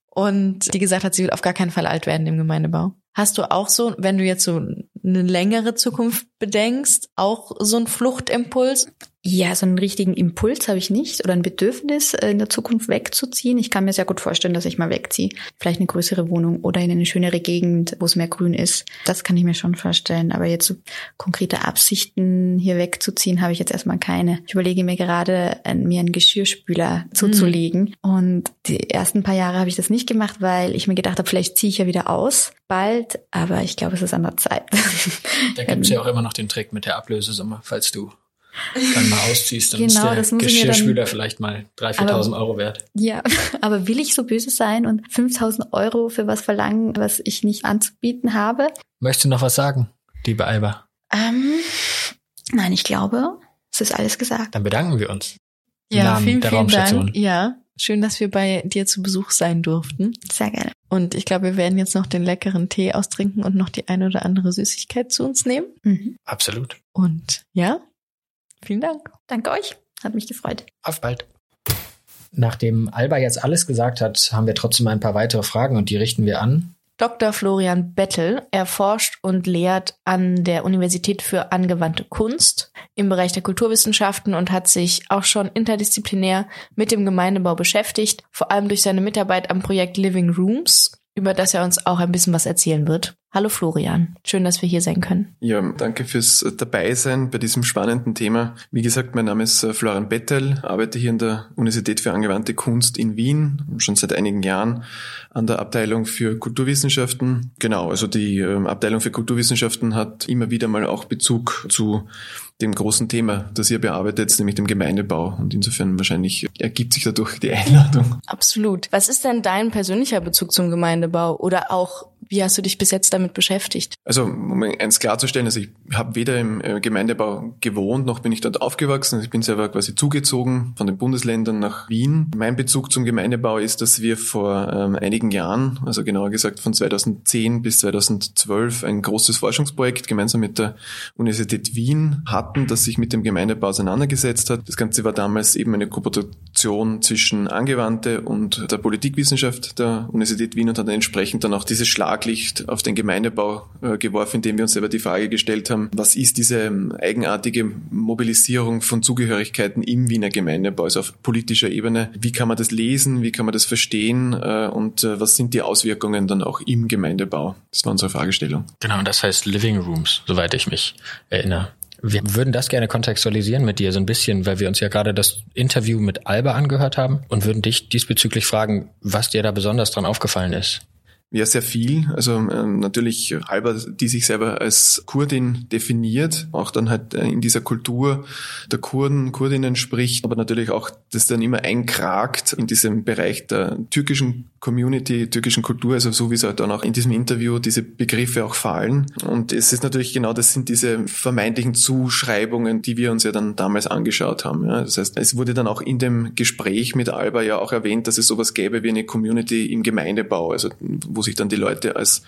Und die gesagt hat, sie will auf gar keinen Fall alt werden im Gemeindebau. Hast du auch so, wenn du jetzt so eine längere Zukunft bedenkst, auch so einen Fluchtimpuls? Ja, so einen richtigen Impuls habe ich nicht oder ein Bedürfnis, äh, in der Zukunft wegzuziehen. Ich kann mir sehr gut vorstellen, dass ich mal wegziehe. Vielleicht eine größere Wohnung oder in eine schönere Gegend, wo es mehr Grün ist. Das kann ich mir schon vorstellen. Aber jetzt so konkrete Absichten, hier wegzuziehen, habe ich jetzt erstmal keine. Ich überlege mir gerade, mir einen Geschirrspüler zuzulegen. Mhm. Und die ersten paar Jahre habe ich das nicht gemacht, weil ich mir gedacht habe, vielleicht ziehe ich ja wieder aus bald. Aber ich glaube, es ist an der Zeit. Da gibt es ja auch immer noch den Trick mit der Ablösesumme, falls du dann mal ausziehst, dann genau, ist der Geschirrspüler dann, vielleicht mal 3.000, 4.000 Euro wert. Ja, aber will ich so böse sein und 5.000 Euro für was verlangen, was ich nicht anzubieten habe? Möchtest du noch was sagen, liebe Alba? Ähm, nein, ich glaube, es ist alles gesagt. Dann bedanken wir uns. Ja, vielen, vielen Dank. Ja, schön, dass wir bei dir zu Besuch sein durften. Sehr gerne. Und ich glaube, wir werden jetzt noch den leckeren Tee austrinken und noch die eine oder andere Süßigkeit zu uns nehmen. Mhm. Absolut. Und ja, Vielen Dank. Danke euch. Hat mich gefreut. Auf bald. Nachdem Alba jetzt alles gesagt hat, haben wir trotzdem ein paar weitere Fragen und die richten wir an. Dr. Florian Bettel erforscht und lehrt an der Universität für angewandte Kunst im Bereich der Kulturwissenschaften und hat sich auch schon interdisziplinär mit dem Gemeindebau beschäftigt, vor allem durch seine Mitarbeit am Projekt Living Rooms, über das er uns auch ein bisschen was erzählen wird. Hallo Florian, schön, dass wir hier sein können. Ja, danke fürs Dabeisein bei diesem spannenden Thema. Wie gesagt, mein Name ist äh, Florian Bettel, arbeite hier an der Universität für angewandte Kunst in Wien, schon seit einigen Jahren an der Abteilung für Kulturwissenschaften. Genau, also die ähm, Abteilung für Kulturwissenschaften hat immer wieder mal auch Bezug zu dem großen Thema, das ihr bearbeitet, nämlich dem Gemeindebau. Und insofern wahrscheinlich ergibt sich dadurch die Einladung. Absolut. Was ist denn dein persönlicher Bezug zum Gemeindebau oder auch wie hast du dich bis jetzt damit beschäftigt? Also, um eins klarzustellen, also ich habe weder im äh, Gemeindebau gewohnt, noch bin ich dort aufgewachsen. Ich bin selber quasi zugezogen von den Bundesländern nach Wien. Mein Bezug zum Gemeindebau ist, dass wir vor ähm, einigen Jahren, also genauer gesagt von 2010 bis 2012, ein großes Forschungsprojekt gemeinsam mit der Universität Wien hatten, das sich mit dem Gemeindebau auseinandergesetzt hat. Das Ganze war damals eben eine Kooperation zwischen Angewandte und der Politikwissenschaft der Universität Wien und hat entsprechend dann auch dieses Schlag Schlaglicht auf den Gemeindebau äh, geworfen, indem wir uns selber die Frage gestellt haben, was ist diese ähm, eigenartige Mobilisierung von Zugehörigkeiten im Wiener Gemeindebau, also auf politischer Ebene. Wie kann man das lesen? Wie kann man das verstehen? Äh, und äh, was sind die Auswirkungen dann auch im Gemeindebau? Das war unsere Fragestellung. Genau, und das heißt Living Rooms, soweit ich mich erinnere. Wir würden das gerne kontextualisieren mit dir so ein bisschen, weil wir uns ja gerade das Interview mit Alba angehört haben und würden dich diesbezüglich fragen, was dir da besonders dran aufgefallen ist. Ja, sehr viel. Also ähm, natürlich halber, die sich selber als Kurdin definiert, auch dann halt äh, in dieser Kultur der Kurden, Kurdinnen spricht, aber natürlich auch das dann immer einkragt in diesem Bereich der türkischen Community, türkischen Kultur, also so wie es halt dann auch in diesem Interview diese Begriffe auch fallen. Und es ist natürlich genau, das sind diese vermeintlichen Zuschreibungen, die wir uns ja dann damals angeschaut haben. Ja. Das heißt, es wurde dann auch in dem Gespräch mit Alba ja auch erwähnt, dass es sowas gäbe wie eine Community im Gemeindebau, also wo sich dann die Leute als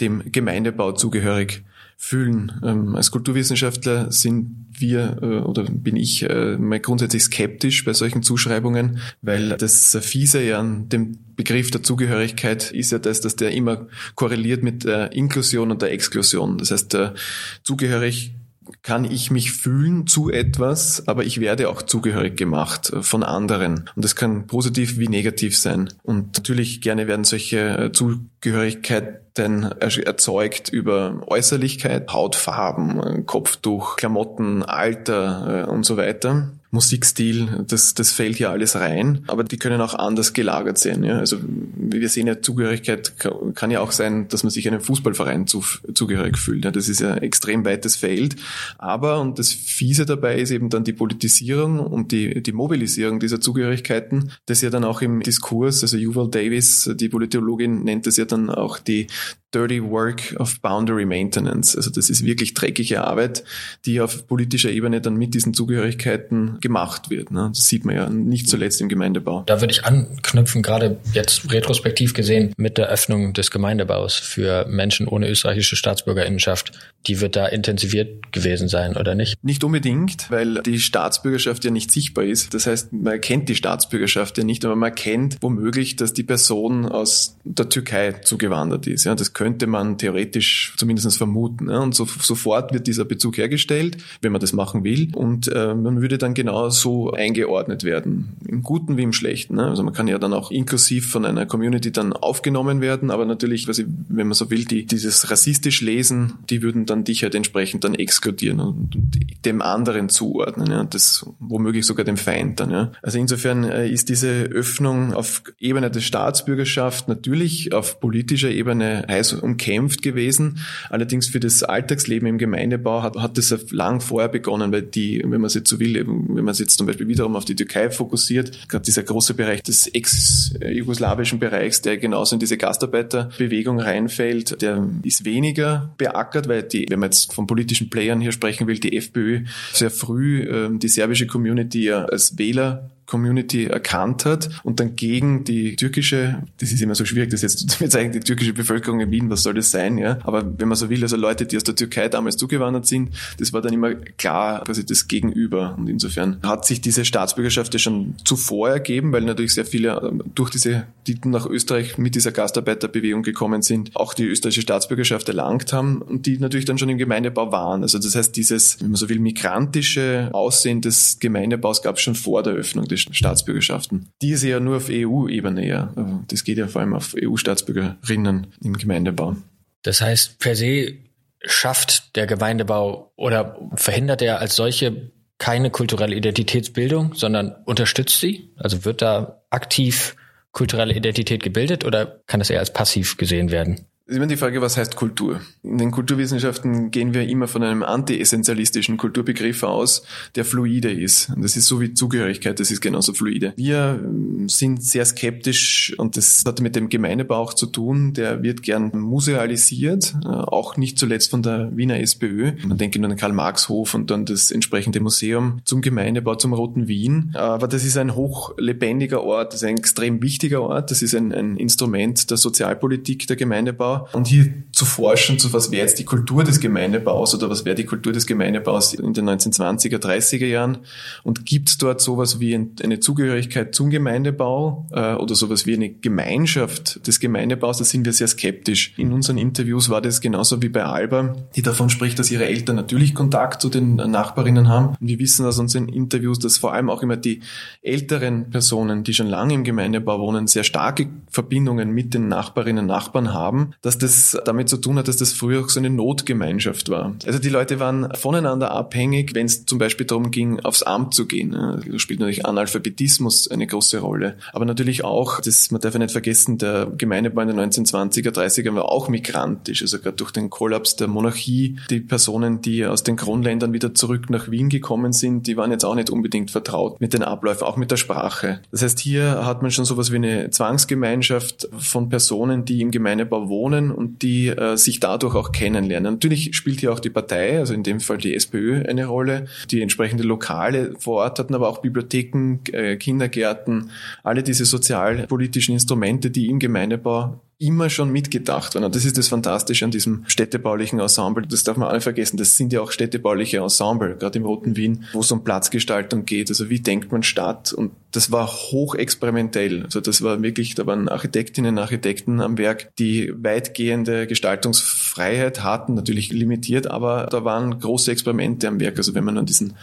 dem Gemeindebau zugehörig fühlen. Ähm, als Kulturwissenschaftler sind wir äh, oder bin ich äh, mal grundsätzlich skeptisch bei solchen Zuschreibungen, weil das Fiese ja an dem Begriff der Zugehörigkeit ist ja das, dass der immer korreliert mit der Inklusion und der Exklusion. Das heißt, der zugehörig kann ich mich fühlen zu etwas, aber ich werde auch zugehörig gemacht äh, von anderen. Und das kann positiv wie negativ sein. Und natürlich gerne werden solche äh, Zugehörigkeiten erzeugt über Äußerlichkeit, Hautfarben, äh, Kopftuch, Klamotten, Alter und so weiter. Musikstil, das, das fällt hier alles rein, aber die können auch anders gelagert sein. Ja? Also wir sehen ja, Zugehörigkeit kann ja auch sein, dass man sich einem Fußballverein zu, zugehörig fühlt. Ja? Das ist ja ein extrem weites Feld. Aber, und das Fiese dabei ist eben dann die Politisierung und die, die Mobilisierung dieser Zugehörigkeiten, das ja dann auch im Diskurs, also Yuval Davis, die Politologin, nennt das ja dann auch die Dirty Work of Boundary Maintenance. Also das ist wirklich dreckige Arbeit, die auf politischer Ebene dann mit diesen Zugehörigkeiten gemacht wird. Ne? Das sieht man ja nicht zuletzt im Gemeindebau. Da würde ich anknüpfen, gerade jetzt retrospektiv gesehen, mit der Öffnung des Gemeindebaus für Menschen ohne österreichische Staatsbürgerinnenschaft. Die wird da intensiviert gewesen sein, oder nicht? Nicht unbedingt, weil die Staatsbürgerschaft ja nicht sichtbar ist. Das heißt, man erkennt die Staatsbürgerschaft ja nicht, aber man erkennt womöglich, dass die Person aus der Türkei zugewandert ist. Ja, das könnte man theoretisch zumindest vermuten. Ja? Und so, sofort wird dieser Bezug hergestellt, wenn man das machen will. Und äh, man würde dann genau so eingeordnet werden, im Guten wie im Schlechten. Ne? Also man kann ja dann auch inklusiv von einer Community dann aufgenommen werden, aber natürlich, ich, wenn man so will, die dieses rassistisch lesen, die würden dann dich halt entsprechend dann exkludieren und, und dem anderen zuordnen. Ja? Das womöglich sogar dem Feind dann. Ja? Also insofern äh, ist diese Öffnung auf Ebene der Staatsbürgerschaft natürlich auf politischer Ebene heiß umkämpft gewesen. Allerdings für das Alltagsleben im Gemeindebau hat, hat das lang vorher begonnen, weil die, wenn man es jetzt so will, wenn man es jetzt zum Beispiel wiederum auf die Türkei fokussiert, gerade dieser große Bereich des ex-jugoslawischen Bereichs, der genauso in diese Gastarbeiterbewegung reinfällt, der ist weniger beackert, weil die, wenn man jetzt von politischen Playern hier sprechen will, die FPÖ sehr früh äh, die serbische Community ja als Wähler Community erkannt hat und dann gegen die türkische, das ist immer so schwierig, das jetzt zu bezeichnen, die türkische Bevölkerung in Wien, was soll das sein, ja? Aber wenn man so will, also Leute, die aus der Türkei damals zugewandert sind, das war dann immer klar quasi das Gegenüber. Und insofern hat sich diese Staatsbürgerschaft ja schon zuvor ergeben, weil natürlich sehr viele ähm, durch diese, die nach Österreich mit dieser Gastarbeiterbewegung gekommen sind, auch die österreichische Staatsbürgerschaft erlangt haben und die natürlich dann schon im Gemeindebau waren. Also das heißt, dieses, wenn man so will, migrantische Aussehen des Gemeindebaus gab es schon vor der Öffnung des Staatsbürgerschaften. Die ist ja nur auf EU-Ebene, ja. Das geht ja vor allem auf EU-Staatsbürgerinnen im Gemeindebau. Das heißt, per se schafft der Gemeindebau oder verhindert er als solche keine kulturelle Identitätsbildung, sondern unterstützt sie? Also wird da aktiv kulturelle Identität gebildet oder kann das eher als passiv gesehen werden? Ist immer die Frage, was heißt Kultur? In den Kulturwissenschaften gehen wir immer von einem anti-essentialistischen Kulturbegriff aus, der fluide ist. Und das ist so wie Zugehörigkeit, das ist genauso fluide. Wir ähm, sind sehr skeptisch und das hat mit dem Gemeindebau auch zu tun. Der wird gern musealisiert, äh, auch nicht zuletzt von der Wiener SPÖ. Man denkt nur an den Karl-Marx-Hof und dann das entsprechende Museum zum Gemeindebau, zum Roten Wien. Aber das ist ein hochlebendiger Ort, das ist ein extrem wichtiger Ort, das ist ein, ein Instrument der Sozialpolitik, der Gemeindebau und hier zu forschen, zu was wäre jetzt die Kultur des Gemeindebaus oder was wäre die Kultur des Gemeindebaus in den 1920er, 30er Jahren und gibt es dort sowas wie eine Zugehörigkeit zum Gemeindebau äh, oder sowas wie eine Gemeinschaft des Gemeindebaus, da sind wir sehr skeptisch. In unseren Interviews war das genauso wie bei Alba, die davon spricht, dass ihre Eltern natürlich Kontakt zu den Nachbarinnen haben. Und wir wissen aus unseren Interviews, dass vor allem auch immer die älteren Personen, die schon lange im Gemeindebau wohnen, sehr starke Verbindungen mit den Nachbarinnen und Nachbarn haben dass das damit zu tun hat, dass das früher auch so eine Notgemeinschaft war. Also die Leute waren voneinander abhängig, wenn es zum Beispiel darum ging, aufs Amt zu gehen. Da spielt natürlich Analphabetismus eine große Rolle. Aber natürlich auch, das, man darf ja nicht vergessen, der Gemeindebau in den 1920er, 30er war auch migrantisch. Also gerade durch den Kollaps der Monarchie, die Personen, die aus den Kronländern wieder zurück nach Wien gekommen sind, die waren jetzt auch nicht unbedingt vertraut mit den Abläufen, auch mit der Sprache. Das heißt, hier hat man schon sowas wie eine Zwangsgemeinschaft von Personen, die im Gemeindebau wohnen wohnen und die äh, sich dadurch auch kennenlernen. Natürlich spielt hier auch die Partei, also in dem Fall die SPÖ, eine Rolle. Die entsprechende Lokale vor Ort hatten aber auch Bibliotheken, äh, Kindergärten, alle diese sozialpolitischen Instrumente, die im Gemeindebau immer schon mitgedacht worden. Und das ist das Fantastische an diesem städtebaulichen Ensemble. Das darf man auch nicht vergessen. Das sind ja auch städtebauliche Ensemble, gerade im Roten Wien, wo es um Platzgestaltung geht. Also wie denkt man Stadt? Und das war hochexperimentell. Also das war wirklich, da waren Architektinnen und Architekten am Werk, die weitgehende Gestaltungsfreiheit hatten, natürlich limitiert, aber da waren große Experimente am Werk. Also wenn man an diesen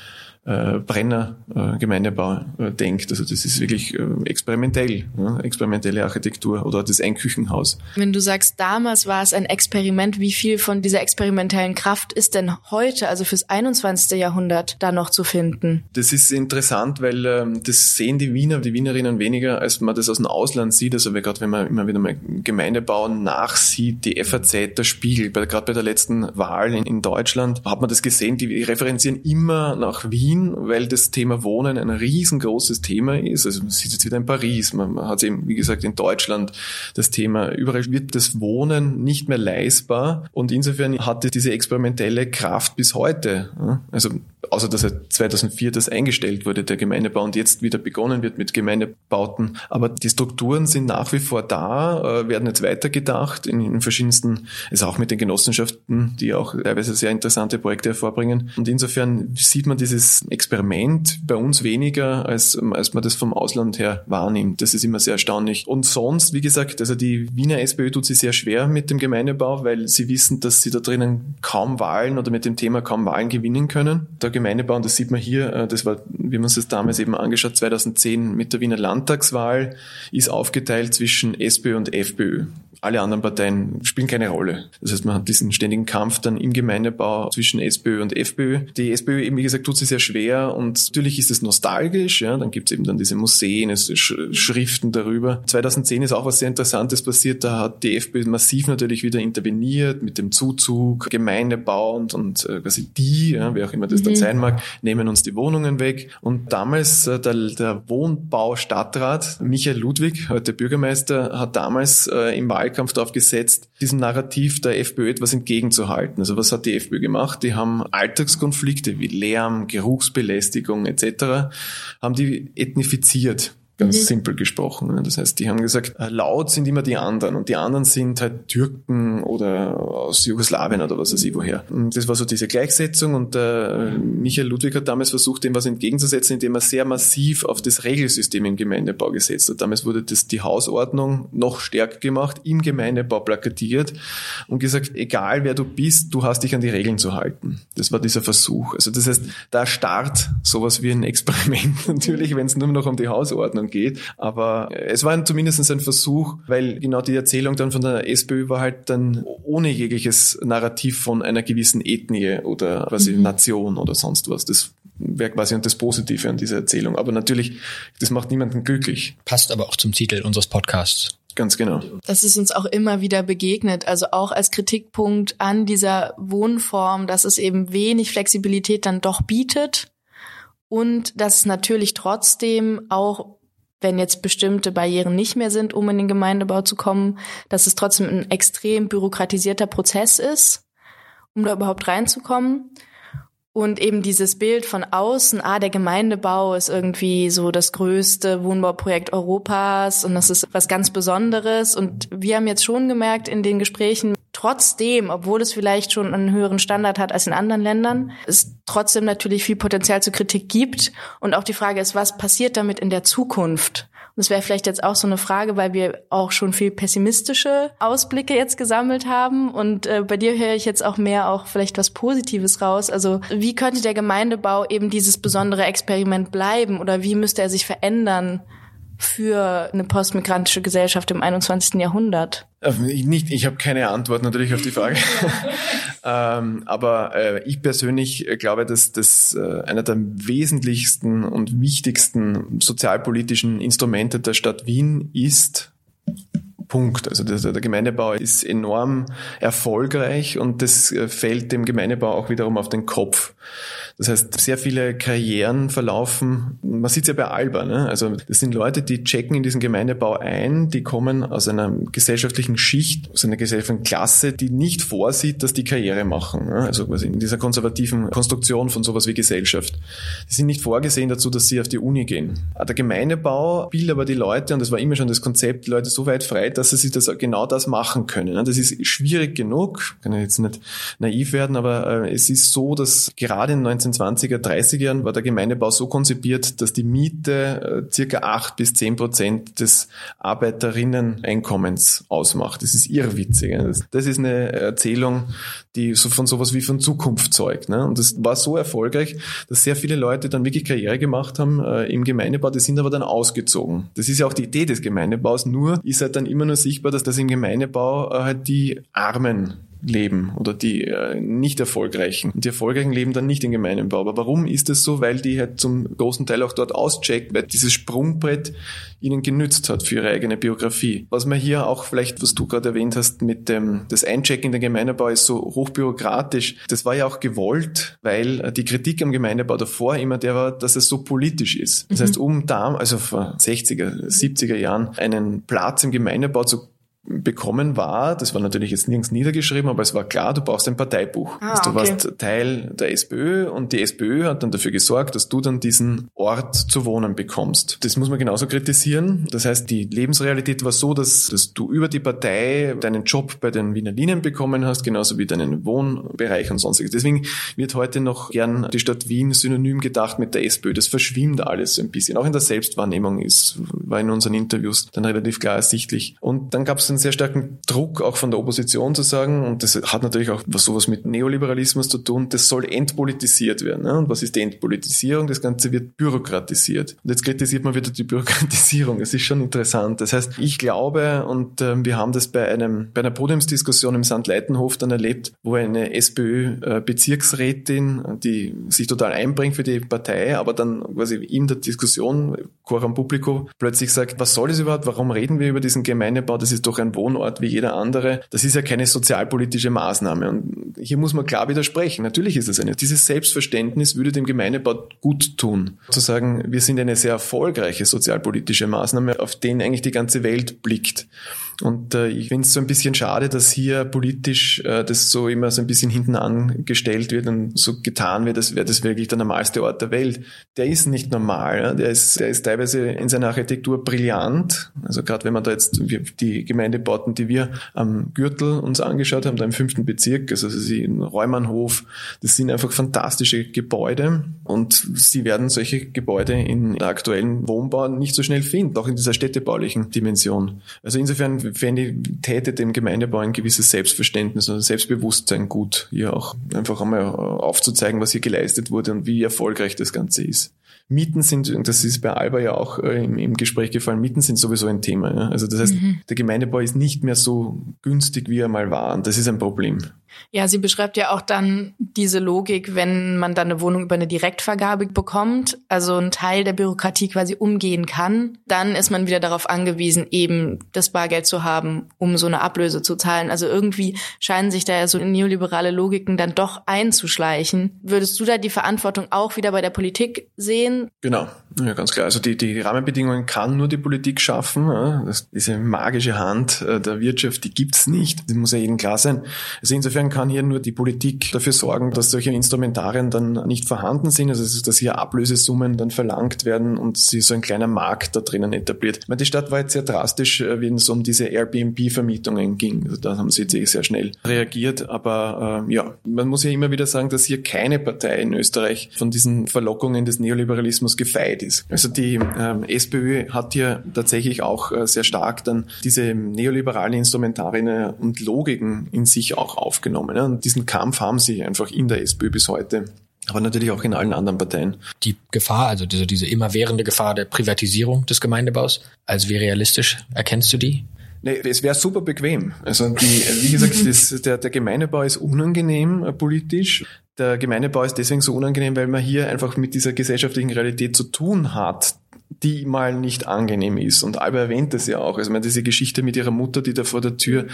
äh, Brenner äh, Gemeindebau äh, denkt. Also das ist wirklich äh, experimentell, ja, experimentelle Architektur oder das Einküchenhaus. Wenn du sagst, damals war es ein Experiment, wie viel von dieser experimentellen Kraft ist denn heute, also fürs 21. Jahrhundert, da noch zu finden? Das ist interessant, weil ähm, das sehen die Wiener, die Wienerinnen weniger, als man das aus dem Ausland sieht. Also gerade wenn man immer wieder mal Gemeindebau nachsieht, die FAZ, der Spiegel, gerade bei der letzten Wahl in, in Deutschland, hat man das gesehen, die referenzieren immer nach Wien Wien, weil das Thema Wohnen ein riesengroßes Thema ist. Also man sieht jetzt wieder in Paris, man, hat eben, wie gesagt, in Deutschland das Thema, überall wird das Wohnen nicht mehr leistbar und insofern hatte diese experimentelle Kraft bis heute. Also außer dass er 2004 das eingestellt wurde, der Gemeindebau, und jetzt wieder begonnen wird mit Gemeindebauten. Aber die Strukturen sind nach wie vor da, äh, werden jetzt weitergedacht in, in verschiedensten, also auch mit den Genossenschaften, die auch teilweise sehr interessante Projekte hervorbringen. Und insofern sieht man dieses Experiment bei uns weniger, als, als man das vom Ausland her wahrnimmt. Das ist immer sehr erstaunlich. Und sonst, wie gesagt, also die Wiener SPÖ tut sich sehr schwer mit dem Gemeindebau, weil sie wissen, dass sie da drinnen kaum Wahlen oder mit dem Thema kaum Wahlen gewinnen können. Der Gemeindebau, und das sieht man hier, äh, das war, wie man es damals eben angeschaut, 2010 mit der Wiener Landtagswahl, ist aufgeteilt zwischen SPÖ und FPÖ. Alle anderen Parteien spielen keine Rolle. Das heißt, man hat diesen ständigen Kampf dann im Gemeindebau zwischen SPÖ und FPÖ. Die SPÖ eben, wie gesagt, tut sich sehr schwer und natürlich ist es nostalgisch. Ja, dann gibt es eben dann diese Museen, es Sch Schriften darüber. 2010 ist auch was sehr Interessantes passiert. Da hat die FPÖ massiv natürlich wieder interveniert mit dem Zuzug, Gemeindebau und, und äh, quasi die, ja, wer auch immer das mhm. dann sein mag, nehmen uns die Wohnungen weg. Und damals äh, der, der Wohnbaustadtrat Michael Ludwig, heute Bürgermeister, hat damals äh, im Wahl Wahlkampf darauf gesetzt, diesem Narrativ der FPÖ etwas entgegenzuhalten. Also was hat die FPÖ gemacht? Die haben Alltagskonflikte wie Lärm, Geruchsbelästigung etc. haben die ethnifiziert. Ganz mhm. simpel gesprochen. Ne? Das heißt, die haben gesagt, äh, laut sind immer die anderen und die anderen sind halt Türken oder aus Jugoslawien oder was weiß ich woher. Und das war so diese Gleichsetzung und äh, Michael Ludwig hat damals versucht, dem was entgegenzusetzen, indem er sehr massiv auf das Regelsystem im Gemeindebau gesetzt hat. Damals wurde das die Hausordnung noch stärker gemacht, im Gemeindebau plakatiert und gesagt, egal wer du bist, du hast dich an die Regeln zu halten. Das war dieser Versuch. Also das heißt, da Start sowas wie ein Experiment natürlich, wenn es nur noch um die Hausordnung geht. Aber es war zumindest ein Versuch, weil genau die Erzählung dann von der SPÖ war halt dann ohne jegliches Narrativ von einer gewissen Ethnie oder quasi mhm. Nation oder sonst was. Das wäre quasi das Positive an dieser Erzählung. Aber natürlich, das macht niemanden glücklich. Passt aber auch zum Titel unseres Podcasts. Ganz genau. Das ist uns auch immer wieder begegnet. Also auch als Kritikpunkt an dieser Wohnform, dass es eben wenig Flexibilität dann doch bietet und dass natürlich trotzdem auch wenn jetzt bestimmte Barrieren nicht mehr sind, um in den Gemeindebau zu kommen, dass es trotzdem ein extrem bürokratisierter Prozess ist, um da überhaupt reinzukommen. Und eben dieses Bild von außen, ah, der Gemeindebau ist irgendwie so das größte Wohnbauprojekt Europas und das ist was ganz Besonderes. Und wir haben jetzt schon gemerkt in den Gesprächen, trotzdem, obwohl es vielleicht schon einen höheren Standard hat als in anderen Ländern, es trotzdem natürlich viel Potenzial zur Kritik gibt. Und auch die Frage ist, was passiert damit in der Zukunft? Das wäre vielleicht jetzt auch so eine Frage, weil wir auch schon viel pessimistische Ausblicke jetzt gesammelt haben. Und äh, bei dir höre ich jetzt auch mehr auch vielleicht was Positives raus. Also wie könnte der Gemeindebau eben dieses besondere Experiment bleiben oder wie müsste er sich verändern? Für eine postmigrantische Gesellschaft im 21. Jahrhundert? Äh, ich nicht, ich habe keine Antwort natürlich auf die Frage. ähm, aber äh, ich persönlich glaube, dass das äh, einer der wesentlichsten und wichtigsten sozialpolitischen Instrumente der Stadt Wien ist, Punkt. Also der, Gemeindebau ist enorm erfolgreich und das äh, fällt dem Gemeindebau auch wiederum auf den Kopf. Das heißt, sehr viele Karrieren verlaufen, man sieht es ja bei Alba, ne? also das sind Leute, die checken in diesen Gemeindebau ein, die kommen aus einer gesellschaftlichen Schicht, aus einer gesellschaftlichen Klasse, die nicht vorsieht, dass die Karriere machen. Ne? Also quasi in dieser konservativen Konstruktion von sowas wie Gesellschaft. Die sind nicht vorgesehen dazu, dass sie auf die Uni gehen. Der Gemeindebau will aber die Leute, und das war immer schon das Konzept, die Leute so weit frei dass sie das genau das machen können. Das ist schwierig genug, kann ich jetzt nicht naiv werden, aber äh, es ist so, dass gerade in den 1920er, 30er Jahren war der Gemeindebau so konzipiert, dass die Miete äh, circa acht bis zehn Prozent des Arbeiterinnen-Einkommens ausmacht. Das ist irrwitzig. Das ist eine Erzählung, die so von sowas wie von Zukunft zeugt. Ne? Und das war so erfolgreich, dass sehr viele Leute dann wirklich Karriere gemacht haben äh, im Gemeindebau, die sind aber dann ausgezogen. Das ist ja auch die Idee des Gemeindebaus, nur ist halt dann immer nur sichtbar, dass das im Gemeindebau äh, halt die Armen leben oder die äh, nicht erfolgreichen. Und die erfolgreichen leben dann nicht im Gemeinbau. Aber warum ist das so? Weil die halt zum großen Teil auch dort auschecken, weil dieses Sprungbrett ihnen genützt hat für ihre eigene Biografie. Was man hier auch vielleicht, was du gerade erwähnt hast, mit dem, das Einchecken in den Gemeindebau ist so hochbürokratisch. Das war ja auch gewollt, weil die Kritik am Gemeindebau davor immer der war, dass es so politisch ist. Das mhm. heißt, um da, also vor 60er, 70er Jahren, einen Platz im Gemeindebau zu bekommen war, das war natürlich jetzt nirgends niedergeschrieben, aber es war klar, du brauchst ein Parteibuch. Ah, also du okay. warst Teil der SPÖ und die SPÖ hat dann dafür gesorgt, dass du dann diesen Ort zu wohnen bekommst. Das muss man genauso kritisieren. Das heißt, die Lebensrealität war so, dass, dass du über die Partei deinen Job bei den Wiener Linien bekommen hast, genauso wie deinen Wohnbereich und sonstiges. Deswegen wird heute noch gern die Stadt Wien synonym gedacht mit der SPÖ. Das verschwimmt alles ein bisschen. Auch in der Selbstwahrnehmung ist, war in unseren Interviews dann relativ klar ersichtlich. Und dann gab es einen sehr starken Druck auch von der Opposition zu sagen, und das hat natürlich auch was sowas mit Neoliberalismus zu tun, das soll entpolitisiert werden. Ne? Und was ist die Entpolitisierung? Das Ganze wird bürokratisiert. Und jetzt kritisiert man wieder die Bürokratisierung. Das ist schon interessant. Das heißt, ich glaube, und äh, wir haben das bei einem, bei einer Podiumsdiskussion im Sandleitenhof dann erlebt, wo eine SPÖ-Bezirksrätin, die sich total einbringt für die Partei, aber dann quasi in der Diskussion, Coram Publico, plötzlich sagt, was soll das überhaupt? Warum reden wir über diesen Gemeindebau? Das ist doch ein Wohnort wie jeder andere. Das ist ja keine sozialpolitische Maßnahme. Und hier muss man klar widersprechen. Natürlich ist es eine. Dieses Selbstverständnis würde dem Gemeindebau gut tun. Zu sagen, wir sind eine sehr erfolgreiche sozialpolitische Maßnahme, auf den eigentlich die ganze Welt blickt. Und äh, ich finde es so ein bisschen schade, dass hier politisch äh, das so immer so ein bisschen hinten angestellt wird und so getan wird, als wäre das wirklich der normalste Ort der Welt. Der ist nicht normal. Ja? Der, ist, der ist teilweise in seiner Architektur brillant. Also gerade wenn man da jetzt die Gemeindebauten, die wir am Gürtel uns angeschaut haben, da im fünften Bezirk, also sie in Räumannhof, das sind einfach fantastische Gebäude und sie werden solche Gebäude in aktuellen Wohnbau nicht so schnell finden, auch in dieser städtebaulichen Dimension. Also insofern täte dem Gemeindebau ein gewisses Selbstverständnis und Selbstbewusstsein gut, hier auch einfach einmal aufzuzeigen, was hier geleistet wurde und wie erfolgreich das Ganze ist. Mieten sind, das ist bei Alba ja auch äh, im, im, Gespräch gefallen, Mieten sind sowieso ein Thema. Ja? Also das heißt, mhm. der Gemeindebau ist nicht mehr so günstig, wie er mal war. Und das ist ein Problem. Ja, sie beschreibt ja auch dann diese Logik, wenn man dann eine Wohnung über eine Direktvergabe bekommt, also ein Teil der Bürokratie quasi umgehen kann, dann ist man wieder darauf angewiesen, eben das Bargeld zu haben, um so eine Ablöse zu zahlen. Also irgendwie scheinen sich da ja so neoliberale Logiken dann doch einzuschleichen. Würdest du da die Verantwortung auch wieder bei der Politik sehen? Genau, ja, ganz klar. Also die, die Rahmenbedingungen kann nur die Politik schaffen. Das, diese magische Hand äh, der Wirtschaft, die gibt's nicht. Das muss ja jedem klar sein. Also insofern Insofern kann hier nur die Politik dafür sorgen, dass solche Instrumentarien dann nicht vorhanden sind, also dass hier Ablösesummen dann verlangt werden und sie so ein kleiner Markt da drinnen etabliert. Meine, die Stadt war jetzt sehr drastisch, äh, wenn es um diese Airbnb-Vermietungen ging. Also da haben sie jetzt sehr schnell reagiert. Aber äh, ja, man muss ja immer wieder sagen, dass hier keine Partei in Österreich von diesen Verlockungen des Neoliberalismus gefeit ist. Also die äh, SPÖ hat hier tatsächlich auch äh, sehr stark dann diese neoliberalen Instrumentarien und Logiken in sich auch aufgenommen aufgenommen. Und diesen Kampf haben sie einfach in der SPÖ bis heute aber natürlich auch in allen anderen Parteien. Die Gefahr, also diese, diese immerwährende Gefahr der Privatisierung des Gemeindebaus, als wie realistisch erkennst du die? Nee, es wäre super bequem. Also die, wie gesagt, das, der, der Gemeindebau ist unangenehm äh, politisch. Der Gemeindebau ist deswegen so unangenehm, weil man hier einfach mit dieser gesellschaftlichen Realität zu tun hat, die mal nicht angenehm ist. Und Alba erwähnt das ja auch. Also ich meine, diese Geschichte mit ihrer Mutter, die da vor der Tür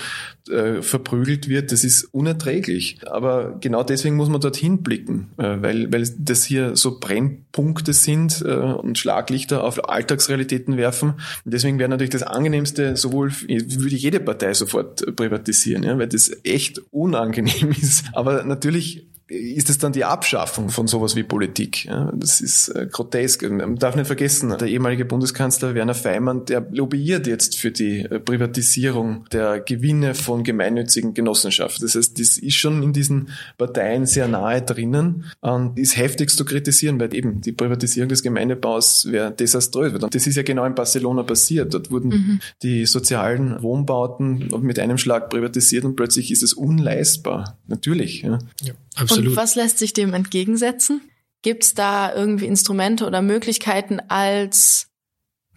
äh, verprügelt wird, das ist unerträglich. Aber genau deswegen muss man dorthin blicken, äh, weil, weil das hier so Brennpunkte sind äh, und Schlaglichter auf Alltagsrealitäten werfen. Und deswegen wäre natürlich das Angenehmste, sowohl würde jede Partei sofort privatisieren, ja, weil das echt unangenehm ist. Aber natürlich ist es dann die Abschaffung von sowas wie Politik. Das ist äh, grotesk. Man darf nicht vergessen, der ehemalige Bundeskanzler Werner Feimann, der lobbyiert jetzt für die äh, Privatisierung der Gewinne von gemeinnützigen Genossenschaften. Das heißt, das ist schon in diesen Parteien sehr nahe drinnen und ist heftigst zu kritisieren, weil eben die Privatisierung des Gemeindebaus wäre desaströs. Und das ist ja genau in Barcelona passiert. Dort wurden mhm. die sozialen Wohnbauten mit einem Schlag privatisiert und plötzlich ist es unleistbar. Natürlich. Ja. ja absolut. Und was lässt sich dem entgegensetzen? Gibt es da irgendwie Instrumente oder Möglichkeiten als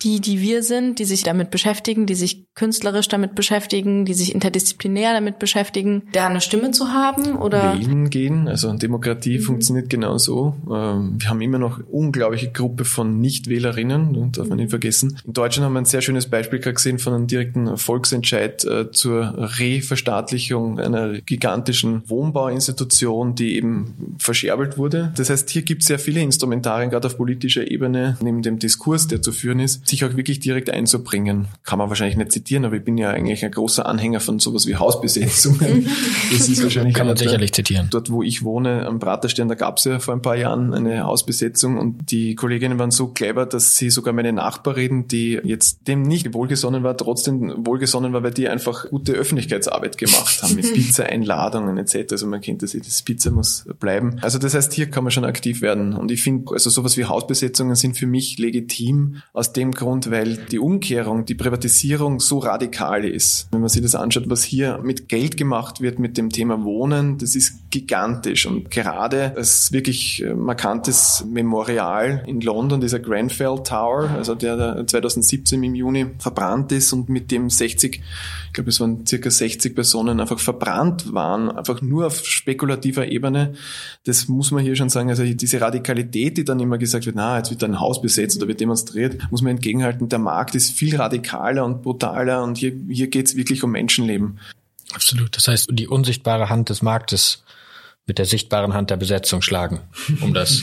die, die wir sind, die sich damit beschäftigen, die sich künstlerisch damit beschäftigen, die sich interdisziplinär damit beschäftigen, da eine Stimme zu haben oder wählen gehen. Also Demokratie mhm. funktioniert genauso. Ähm, wir haben immer noch unglaubliche Gruppe von Nichtwählerinnen, darf man nicht vergessen. In Deutschland haben wir ein sehr schönes Beispiel gerade gesehen von einem direkten Volksentscheid äh, zur Reverstaatlichung einer gigantischen Wohnbauinstitution, die eben verscherbelt wurde. Das heißt, hier gibt es sehr viele Instrumentarien, gerade auf politischer Ebene, neben dem Diskurs, der zu führen ist, sich auch wirklich direkt einzubringen. Kann man wahrscheinlich nicht zitieren, aber ich bin ja eigentlich ein großer Anhänger von sowas wie Hausbesetzungen. Das ist wahrscheinlich Kann man sicherlich zitieren. Dort, wo ich wohne, am Praterstern, da gab es ja vor ein paar Jahren eine Hausbesetzung und die Kolleginnen waren so clever, dass sie sogar meine Nachbarin, die jetzt dem nicht wohlgesonnen war, trotzdem wohlgesonnen war, weil die einfach gute Öffentlichkeitsarbeit gemacht haben mit Pizza-Einladungen etc. Also man kennt das, das Pizza muss bleiben. Also das heißt, hier kann man schon aktiv werden. Und ich finde, also sowas wie Hausbesetzungen sind für mich legitim aus dem Grund, weil die Umkehrung, die Privatisierung so radikal ist. Wenn man sich das anschaut, was hier mit Geld gemacht wird mit dem Thema Wohnen, das ist gigantisch. Und gerade als wirklich äh, markantes Memorial in London, dieser Grenfell Tower, also der 2017 im Juni verbrannt ist und mit dem 60, ich glaube es waren circa 60 Personen einfach verbrannt waren, einfach nur auf spekulativer Ebene. Das muss man hier schon sagen. Also diese Radikalität, die dann immer gesagt wird, na, jetzt wird ein Haus besetzt oder wird demonstriert, muss man entgegen entgegenhalten, der Markt ist viel radikaler und brutaler und hier, hier geht es wirklich um Menschenleben. Absolut. Das heißt, die unsichtbare Hand des Marktes mit der sichtbaren Hand der Besetzung schlagen, um das,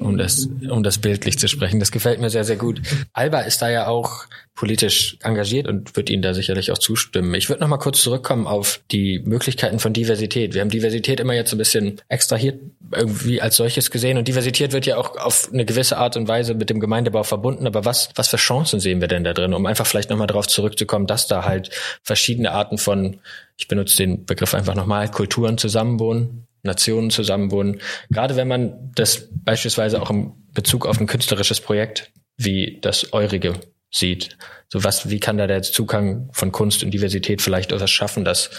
um das, um das bildlich zu sprechen. Das gefällt mir sehr, sehr gut. Alba ist da ja auch politisch engagiert und wird Ihnen da sicherlich auch zustimmen. Ich würde noch mal kurz zurückkommen auf die Möglichkeiten von Diversität. Wir haben Diversität immer jetzt ein bisschen extrahiert irgendwie als solches gesehen und Diversität wird ja auch auf eine gewisse Art und Weise mit dem Gemeindebau verbunden. Aber was, was für Chancen sehen wir denn da drin, um einfach vielleicht noch mal darauf zurückzukommen, dass da halt verschiedene Arten von ich benutze den Begriff einfach nochmal, Kulturen zusammenwohnen, Nationen zusammenwohnen. Gerade wenn man das beispielsweise auch im Bezug auf ein künstlerisches Projekt wie das eurige sieht. So was, wie kann da der Zugang von Kunst und Diversität vielleicht etwas schaffen, dass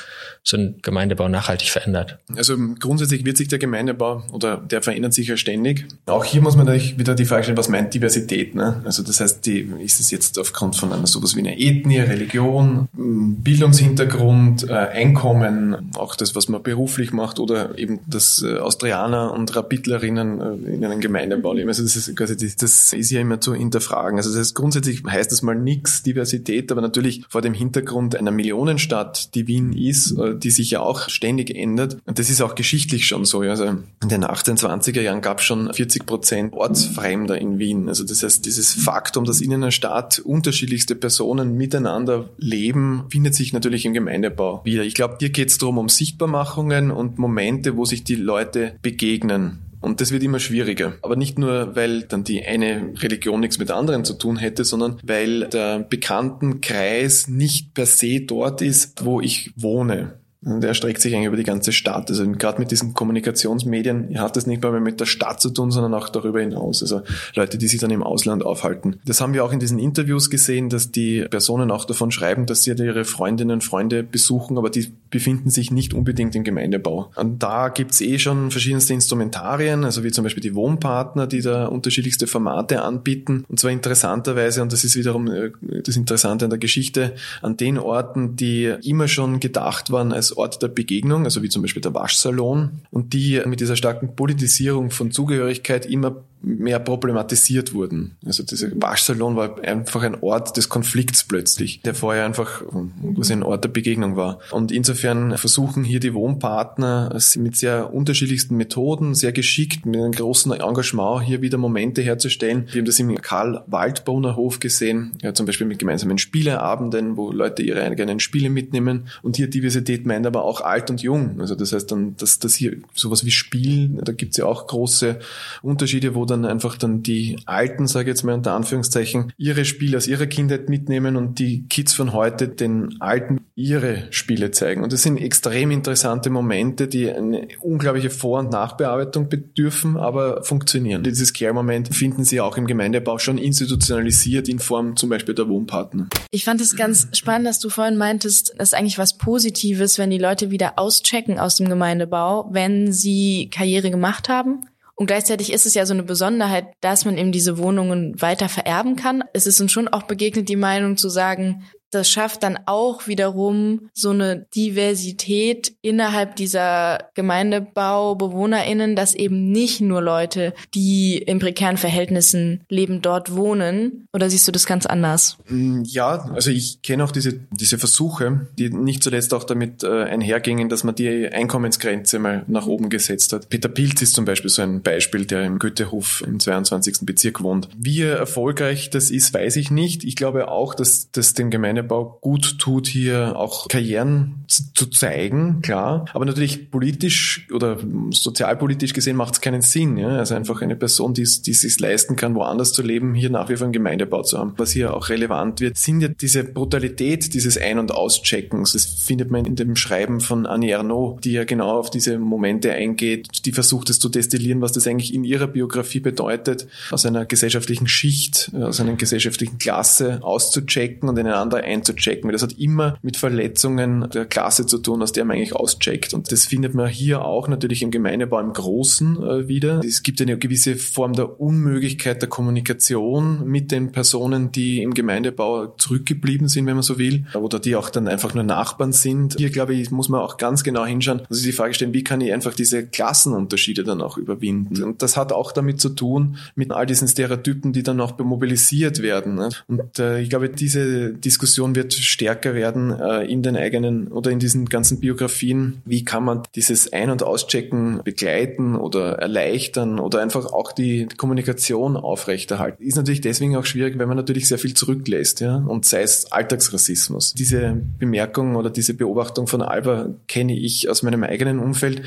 so ein Gemeindebau nachhaltig verändert? Also grundsätzlich wird sich der Gemeindebau oder der verändert sich ja ständig. Auch hier muss man natürlich wieder die Frage stellen, was meint Diversität? Ne? Also das heißt, die, ist es jetzt aufgrund von einer sowas wie einer Ethnie, Religion, Bildungshintergrund, äh, Einkommen, auch das, was man beruflich macht oder eben das äh, Austrianer und Rapidlerinnen äh, in einem Gemeindebau leben. Also das ist quasi das ist ja immer zu hinterfragen. Also das heißt, grundsätzlich heißt das mal nichts Diversität, aber natürlich vor dem Hintergrund einer Millionenstadt, die Wien ist, äh, die sich ja auch ständig ändert. Und das ist auch geschichtlich schon so. Also in den 1820er Jahren gab es schon 40 Prozent Ortsfremder in Wien. Also das heißt, dieses Faktum, dass in einer Stadt unterschiedlichste Personen miteinander leben, findet sich natürlich im Gemeindebau wieder. Ich glaube, hier geht es darum, um Sichtbarmachungen und Momente, wo sich die Leute begegnen. Und das wird immer schwieriger. Aber nicht nur, weil dann die eine Religion nichts mit der anderen zu tun hätte, sondern weil der Bekanntenkreis nicht per se dort ist, wo ich wohne. Und er erstreckt sich eigentlich über die ganze Stadt. Also gerade mit diesen Kommunikationsmedien hat das nicht mehr mit der Stadt zu tun, sondern auch darüber hinaus. Also Leute, die sich dann im Ausland aufhalten. Das haben wir auch in diesen Interviews gesehen, dass die Personen auch davon schreiben, dass sie ihre Freundinnen und Freunde besuchen, aber die befinden sich nicht unbedingt im Gemeindebau. Und da gibt's eh schon verschiedenste Instrumentarien, also wie zum Beispiel die Wohnpartner, die da unterschiedlichste Formate anbieten. Und zwar interessanterweise, und das ist wiederum äh, das Interessante an der Geschichte, an den Orten, die immer schon gedacht waren als Ort der Begegnung, also wie zum Beispiel der Waschsalon, und die mit dieser starken Politisierung von Zugehörigkeit immer mehr problematisiert wurden. Also dieser Waschsalon war einfach ein Ort des Konflikts plötzlich, der vorher einfach quasi ein Ort der Begegnung war. Und insofern versuchen hier die Wohnpartner mit sehr unterschiedlichsten Methoden, sehr geschickt, mit einem großen Engagement hier wieder Momente herzustellen. Wir haben das im Karl-Waldbrunner Hof gesehen, ja, zum Beispiel mit gemeinsamen Spieleabenden, wo Leute ihre eigenen Spiele mitnehmen. Und hier Diversität meint aber auch alt und jung. Also das heißt dann, dass das hier sowas wie Spiel, da gibt's ja auch große Unterschiede, wo dann einfach dann die Alten, sage ich jetzt mal unter Anführungszeichen, ihre Spiele aus ihrer Kindheit mitnehmen und die Kids von heute den Alten ihre Spiele zeigen. Und das sind extrem interessante Momente, die eine unglaubliche Vor- und Nachbearbeitung bedürfen, aber funktionieren. Dieses Care-Moment finden Sie auch im Gemeindebau schon institutionalisiert in Form zum Beispiel der Wohnpartner. Ich fand es ganz spannend, dass du vorhin meintest, das ist eigentlich was Positives, wenn die Leute wieder auschecken aus dem Gemeindebau, wenn sie Karriere gemacht haben. Und gleichzeitig ist es ja so eine Besonderheit, dass man eben diese Wohnungen weiter vererben kann. Es ist uns schon auch begegnet, die Meinung zu sagen, das schafft dann auch wiederum so eine Diversität innerhalb dieser Gemeindebaubewohnerinnen, dass eben nicht nur Leute, die in prekären Verhältnissen leben, dort wohnen. Oder siehst du das ganz anders? Mm, ja, also ich kenne auch diese, diese Versuche, die nicht zuletzt auch damit äh, einhergingen, dass man die Einkommensgrenze mal nach oben gesetzt hat. Peter Pilz ist zum Beispiel so ein Beispiel, der im Goethehof im 22. Bezirk wohnt. Wie erfolgreich das ist, weiß ich nicht. Ich glaube auch, dass das den Gemeindebau gut tut, hier auch Karrieren zu zeigen, klar. Aber natürlich politisch oder sozialpolitisch gesehen macht es keinen Sinn. Ja? Also einfach eine Person, die, es sich leisten kann, woanders zu leben, hier nach wie vor einen Gemeindebau zu haben. Was hier auch relevant wird, sind ja diese Brutalität dieses Ein- und Auscheckens. Das findet man in dem Schreiben von Annie Ernaux, die ja genau auf diese Momente eingeht, die versucht es zu destillieren, was das eigentlich in ihrer Biografie bedeutet, aus einer gesellschaftlichen Schicht, aus einer gesellschaftlichen Klasse auszuchecken und in eine einzuchecken. Das hat immer mit Verletzungen der Klasse zu tun, aus der man eigentlich auscheckt. Und das findet man hier auch natürlich im Gemeindebau im Großen äh, wieder. Es gibt eine gewisse Form der Unmöglichkeit der Kommunikation mit den Personen, die im Gemeindebau zurückgeblieben sind, wenn man so will, oder die auch dann einfach nur Nachbarn sind. Hier, glaube ich, muss man auch ganz genau hinschauen, also die Frage stellen, wie kann ich einfach diese Klassenunterschiede dann auch überwinden? Und das hat auch damit zu tun, mit all diesen Stereotypen, die dann auch mobilisiert werden. Ne? Und äh, ich glaube, diese Diskussion wird stärker werden äh, in den eigenen oder in diesen ganzen Biografien. Wie kann man dieses Ein- und Auschecken begleiten oder erleichtern oder einfach auch die Kommunikation aufrechterhalten? Ist natürlich deswegen auch schwierig, weil man natürlich sehr viel zurücklässt, ja, und sei es Alltagsrassismus. Diese Bemerkung oder diese Beobachtung von Alba kenne ich aus meinem eigenen Umfeld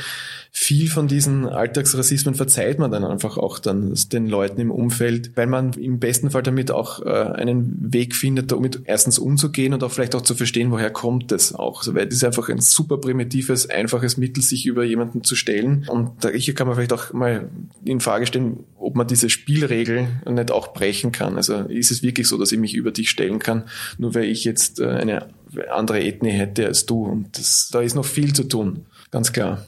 viel von diesen Alltagsrassismen verzeiht man dann einfach auch dann den Leuten im Umfeld, weil man im besten Fall damit auch äh, einen Weg findet, damit erstens umzugehen und auch vielleicht auch zu verstehen, woher kommt es auch. Also, weil das ist einfach ein super primitives, einfaches Mittel, sich über jemanden zu stellen. Und da, hier kann man vielleicht auch mal in Frage stellen, ob man diese Spielregel nicht auch brechen kann. Also ist es wirklich so, dass ich mich über dich stellen kann, nur weil ich jetzt äh, eine andere Ethnie hätte als du. Und das, da ist noch viel zu tun, ganz klar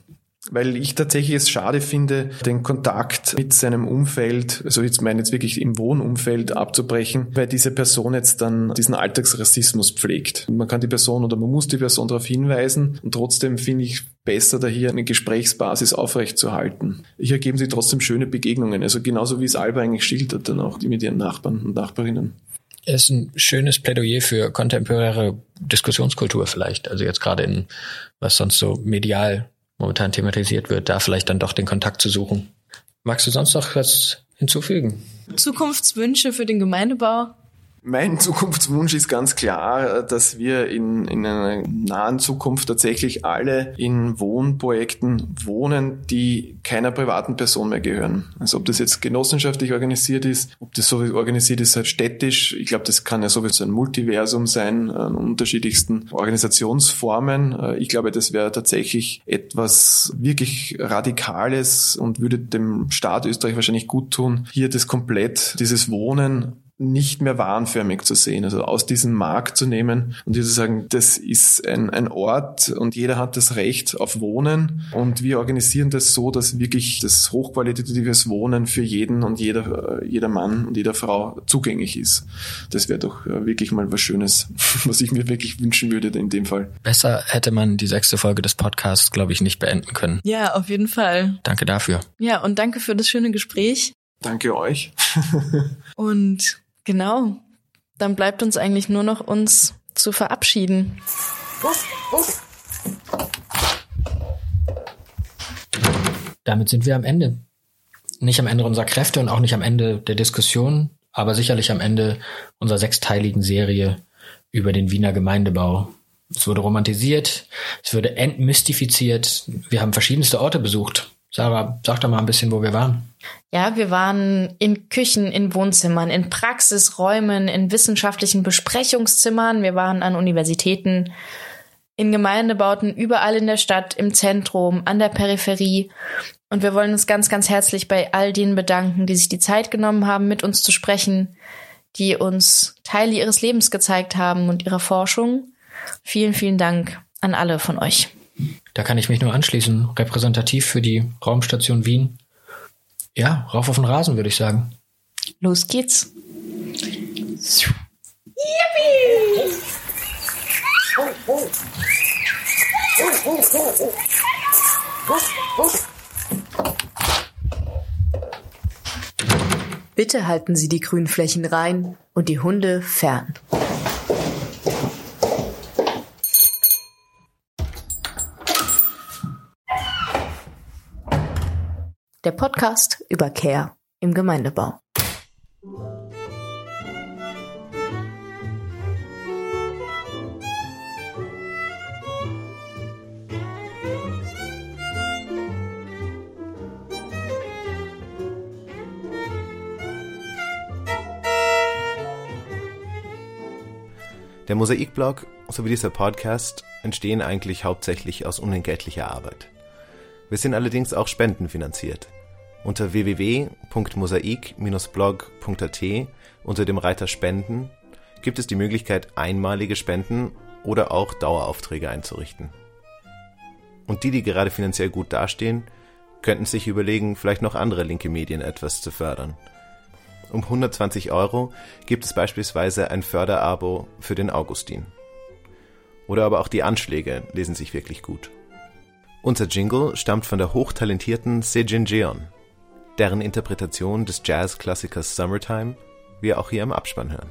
weil ich tatsächlich es schade finde, den Kontakt mit seinem Umfeld, also jetzt meine jetzt wirklich im Wohnumfeld abzubrechen, weil diese Person jetzt dann diesen Alltagsrassismus pflegt. Man kann die Person oder man muss die Person darauf hinweisen und trotzdem finde ich besser, da hier eine Gesprächsbasis aufrechtzuerhalten. Hier ergeben sie trotzdem schöne Begegnungen, also genauso wie es Alba eigentlich schildert dann auch mit ihren Nachbarn und Nachbarinnen. Es ist ein schönes Plädoyer für kontemporäre Diskussionskultur vielleicht. Also jetzt gerade in, was sonst so medial momentan thematisiert wird, da vielleicht dann doch den Kontakt zu suchen. Magst du sonst noch was hinzufügen? Zukunftswünsche für den Gemeindebau? Mein Zukunftswunsch ist ganz klar, dass wir in, in einer nahen Zukunft tatsächlich alle in Wohnprojekten wohnen, die keiner privaten Person mehr gehören. Also ob das jetzt genossenschaftlich organisiert ist, ob das so organisiert ist halt städtisch. Ich glaube, das kann ja sowieso ein Multiversum sein an unterschiedlichsten Organisationsformen. Ich glaube, das wäre tatsächlich etwas wirklich Radikales und würde dem Staat Österreich wahrscheinlich gut tun, hier das komplett, dieses Wohnen nicht mehr wahnförmig zu sehen, also aus diesem Markt zu nehmen und hier zu sagen, das ist ein, ein Ort und jeder hat das Recht auf Wohnen und wir organisieren das so, dass wirklich das hochqualitatives Wohnen für jeden und jeder, jeder Mann und jeder Frau zugänglich ist. Das wäre doch wirklich mal was Schönes, was ich mir wirklich wünschen würde in dem Fall. Besser hätte man die sechste Folge des Podcasts, glaube ich, nicht beenden können. Ja, auf jeden Fall. Danke dafür. Ja, und danke für das schöne Gespräch. Danke euch. Und genau, dann bleibt uns eigentlich nur noch uns zu verabschieden. Damit sind wir am Ende. Nicht am Ende unserer Kräfte und auch nicht am Ende der Diskussion, aber sicherlich am Ende unserer sechsteiligen Serie über den Wiener Gemeindebau. Es wurde romantisiert, es wurde entmystifiziert. Wir haben verschiedenste Orte besucht. Sarah, sag doch mal ein bisschen, wo wir waren. Ja, wir waren in Küchen, in Wohnzimmern, in Praxisräumen, in wissenschaftlichen Besprechungszimmern. Wir waren an Universitäten, in Gemeindebauten, überall in der Stadt, im Zentrum, an der Peripherie. Und wir wollen uns ganz, ganz herzlich bei all denen bedanken, die sich die Zeit genommen haben, mit uns zu sprechen, die uns Teile ihres Lebens gezeigt haben und ihrer Forschung. Vielen, vielen Dank an alle von euch. Da kann ich mich nur anschließen. Repräsentativ für die Raumstation Wien. Ja, rauf auf den Rasen, würde ich sagen. Los geht's. Bitte halten Sie die Grünflächen rein und die Hunde fern. Podcast über Care im Gemeindebau. Der Mosaikblog sowie dieser Podcast entstehen eigentlich hauptsächlich aus unentgeltlicher Arbeit. Wir sind allerdings auch spendenfinanziert. Unter www.mosaik-blog.at unter dem Reiter Spenden gibt es die Möglichkeit, einmalige Spenden oder auch Daueraufträge einzurichten. Und die, die gerade finanziell gut dastehen, könnten sich überlegen, vielleicht noch andere linke Medien etwas zu fördern – um 120 Euro gibt es beispielsweise ein Förderabo für den Augustin. Oder aber auch die Anschläge lesen sich wirklich gut. Unser Jingle stammt von der hochtalentierten Sejin Jeon, deren Interpretation des Jazz-Klassikers Summertime wir auch hier im Abspann hören.